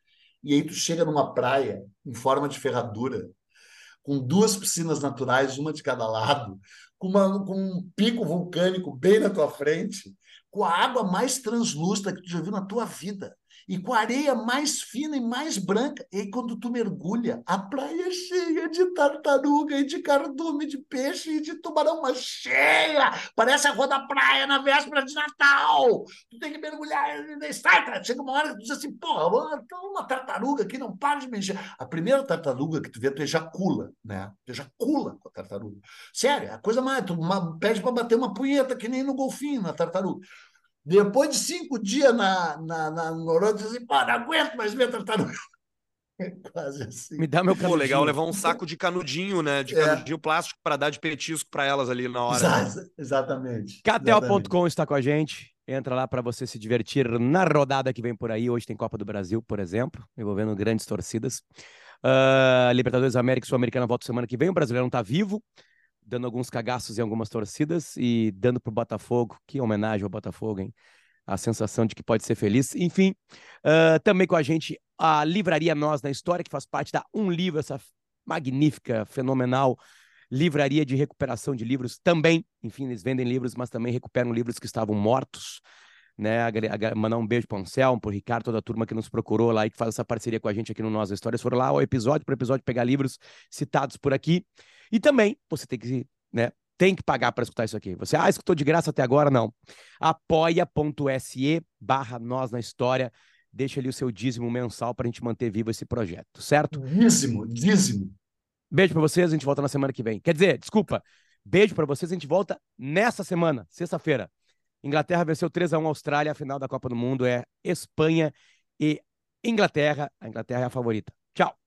E aí tu chega numa praia em forma de ferradura, com duas piscinas naturais, uma de cada lado, com, uma, com um pico vulcânico bem na tua frente, com a água mais translúcida que tu já viu na tua vida e com a areia mais fina e mais branca. E aí, quando tu mergulha, a praia é cheia de tartaruga e de cardume, de peixe e de tubarão, mas cheia! Parece a rua da praia na véspera de Natal! Tu tem que mergulhar, sai, chega uma hora que tu diz assim, porra, tem uma tartaruga aqui, não para de mexer. A primeira tartaruga que tu vê, tu ejacula, né? Tu ejacula com a tartaruga. Sério, a coisa mais, tu pede para bater uma punheta, que nem no golfinho, na tartaruga. Depois de cinco dias na, na, na Noronha, assim, pô, não aguento mais ver tartaruga. (laughs) É quase assim. Me dá meu canudinho. Pô, legal levar um saco de canudinho, né? De é. canudinho é. plástico para dar de petisco para elas ali na hora. Né? Exatamente. KTO.com está com a gente. Entra lá para você se divertir na rodada que vem por aí. Hoje tem Copa do Brasil, por exemplo, envolvendo grandes torcidas. Uh, Libertadores América e Sul-Americana volta semana que vem. O brasileiro não está vivo dando alguns cagaços em algumas torcidas e dando para o Botafogo, que homenagem ao Botafogo, hein? A sensação de que pode ser feliz. Enfim, uh, também com a gente a Livraria Nós na História, que faz parte da Um Livro, essa magnífica, fenomenal livraria de recuperação de livros também. Enfim, eles vendem livros, mas também recuperam livros que estavam mortos. Né, mandar um beijo para o Anselmo, para o Ricardo, toda a turma que nos procurou lá e que faz essa parceria com a gente aqui no Nós Histórias. Foram lá ao episódio por episódio pegar livros citados por aqui. E também você tem que, né, tem que pagar para escutar isso aqui. Você, ah, escutou de graça até agora? Não. apoia.se barra nós na história. Deixa ali o seu dízimo mensal para a gente manter vivo esse projeto, certo? Dízimo, dízimo. Beijo para vocês, a gente volta na semana que vem. Quer dizer, desculpa, beijo para vocês, a gente volta nessa semana, sexta-feira. Inglaterra venceu 3 a 1 a Austrália, a final da Copa do Mundo é Espanha e Inglaterra. A Inglaterra é a favorita. Tchau.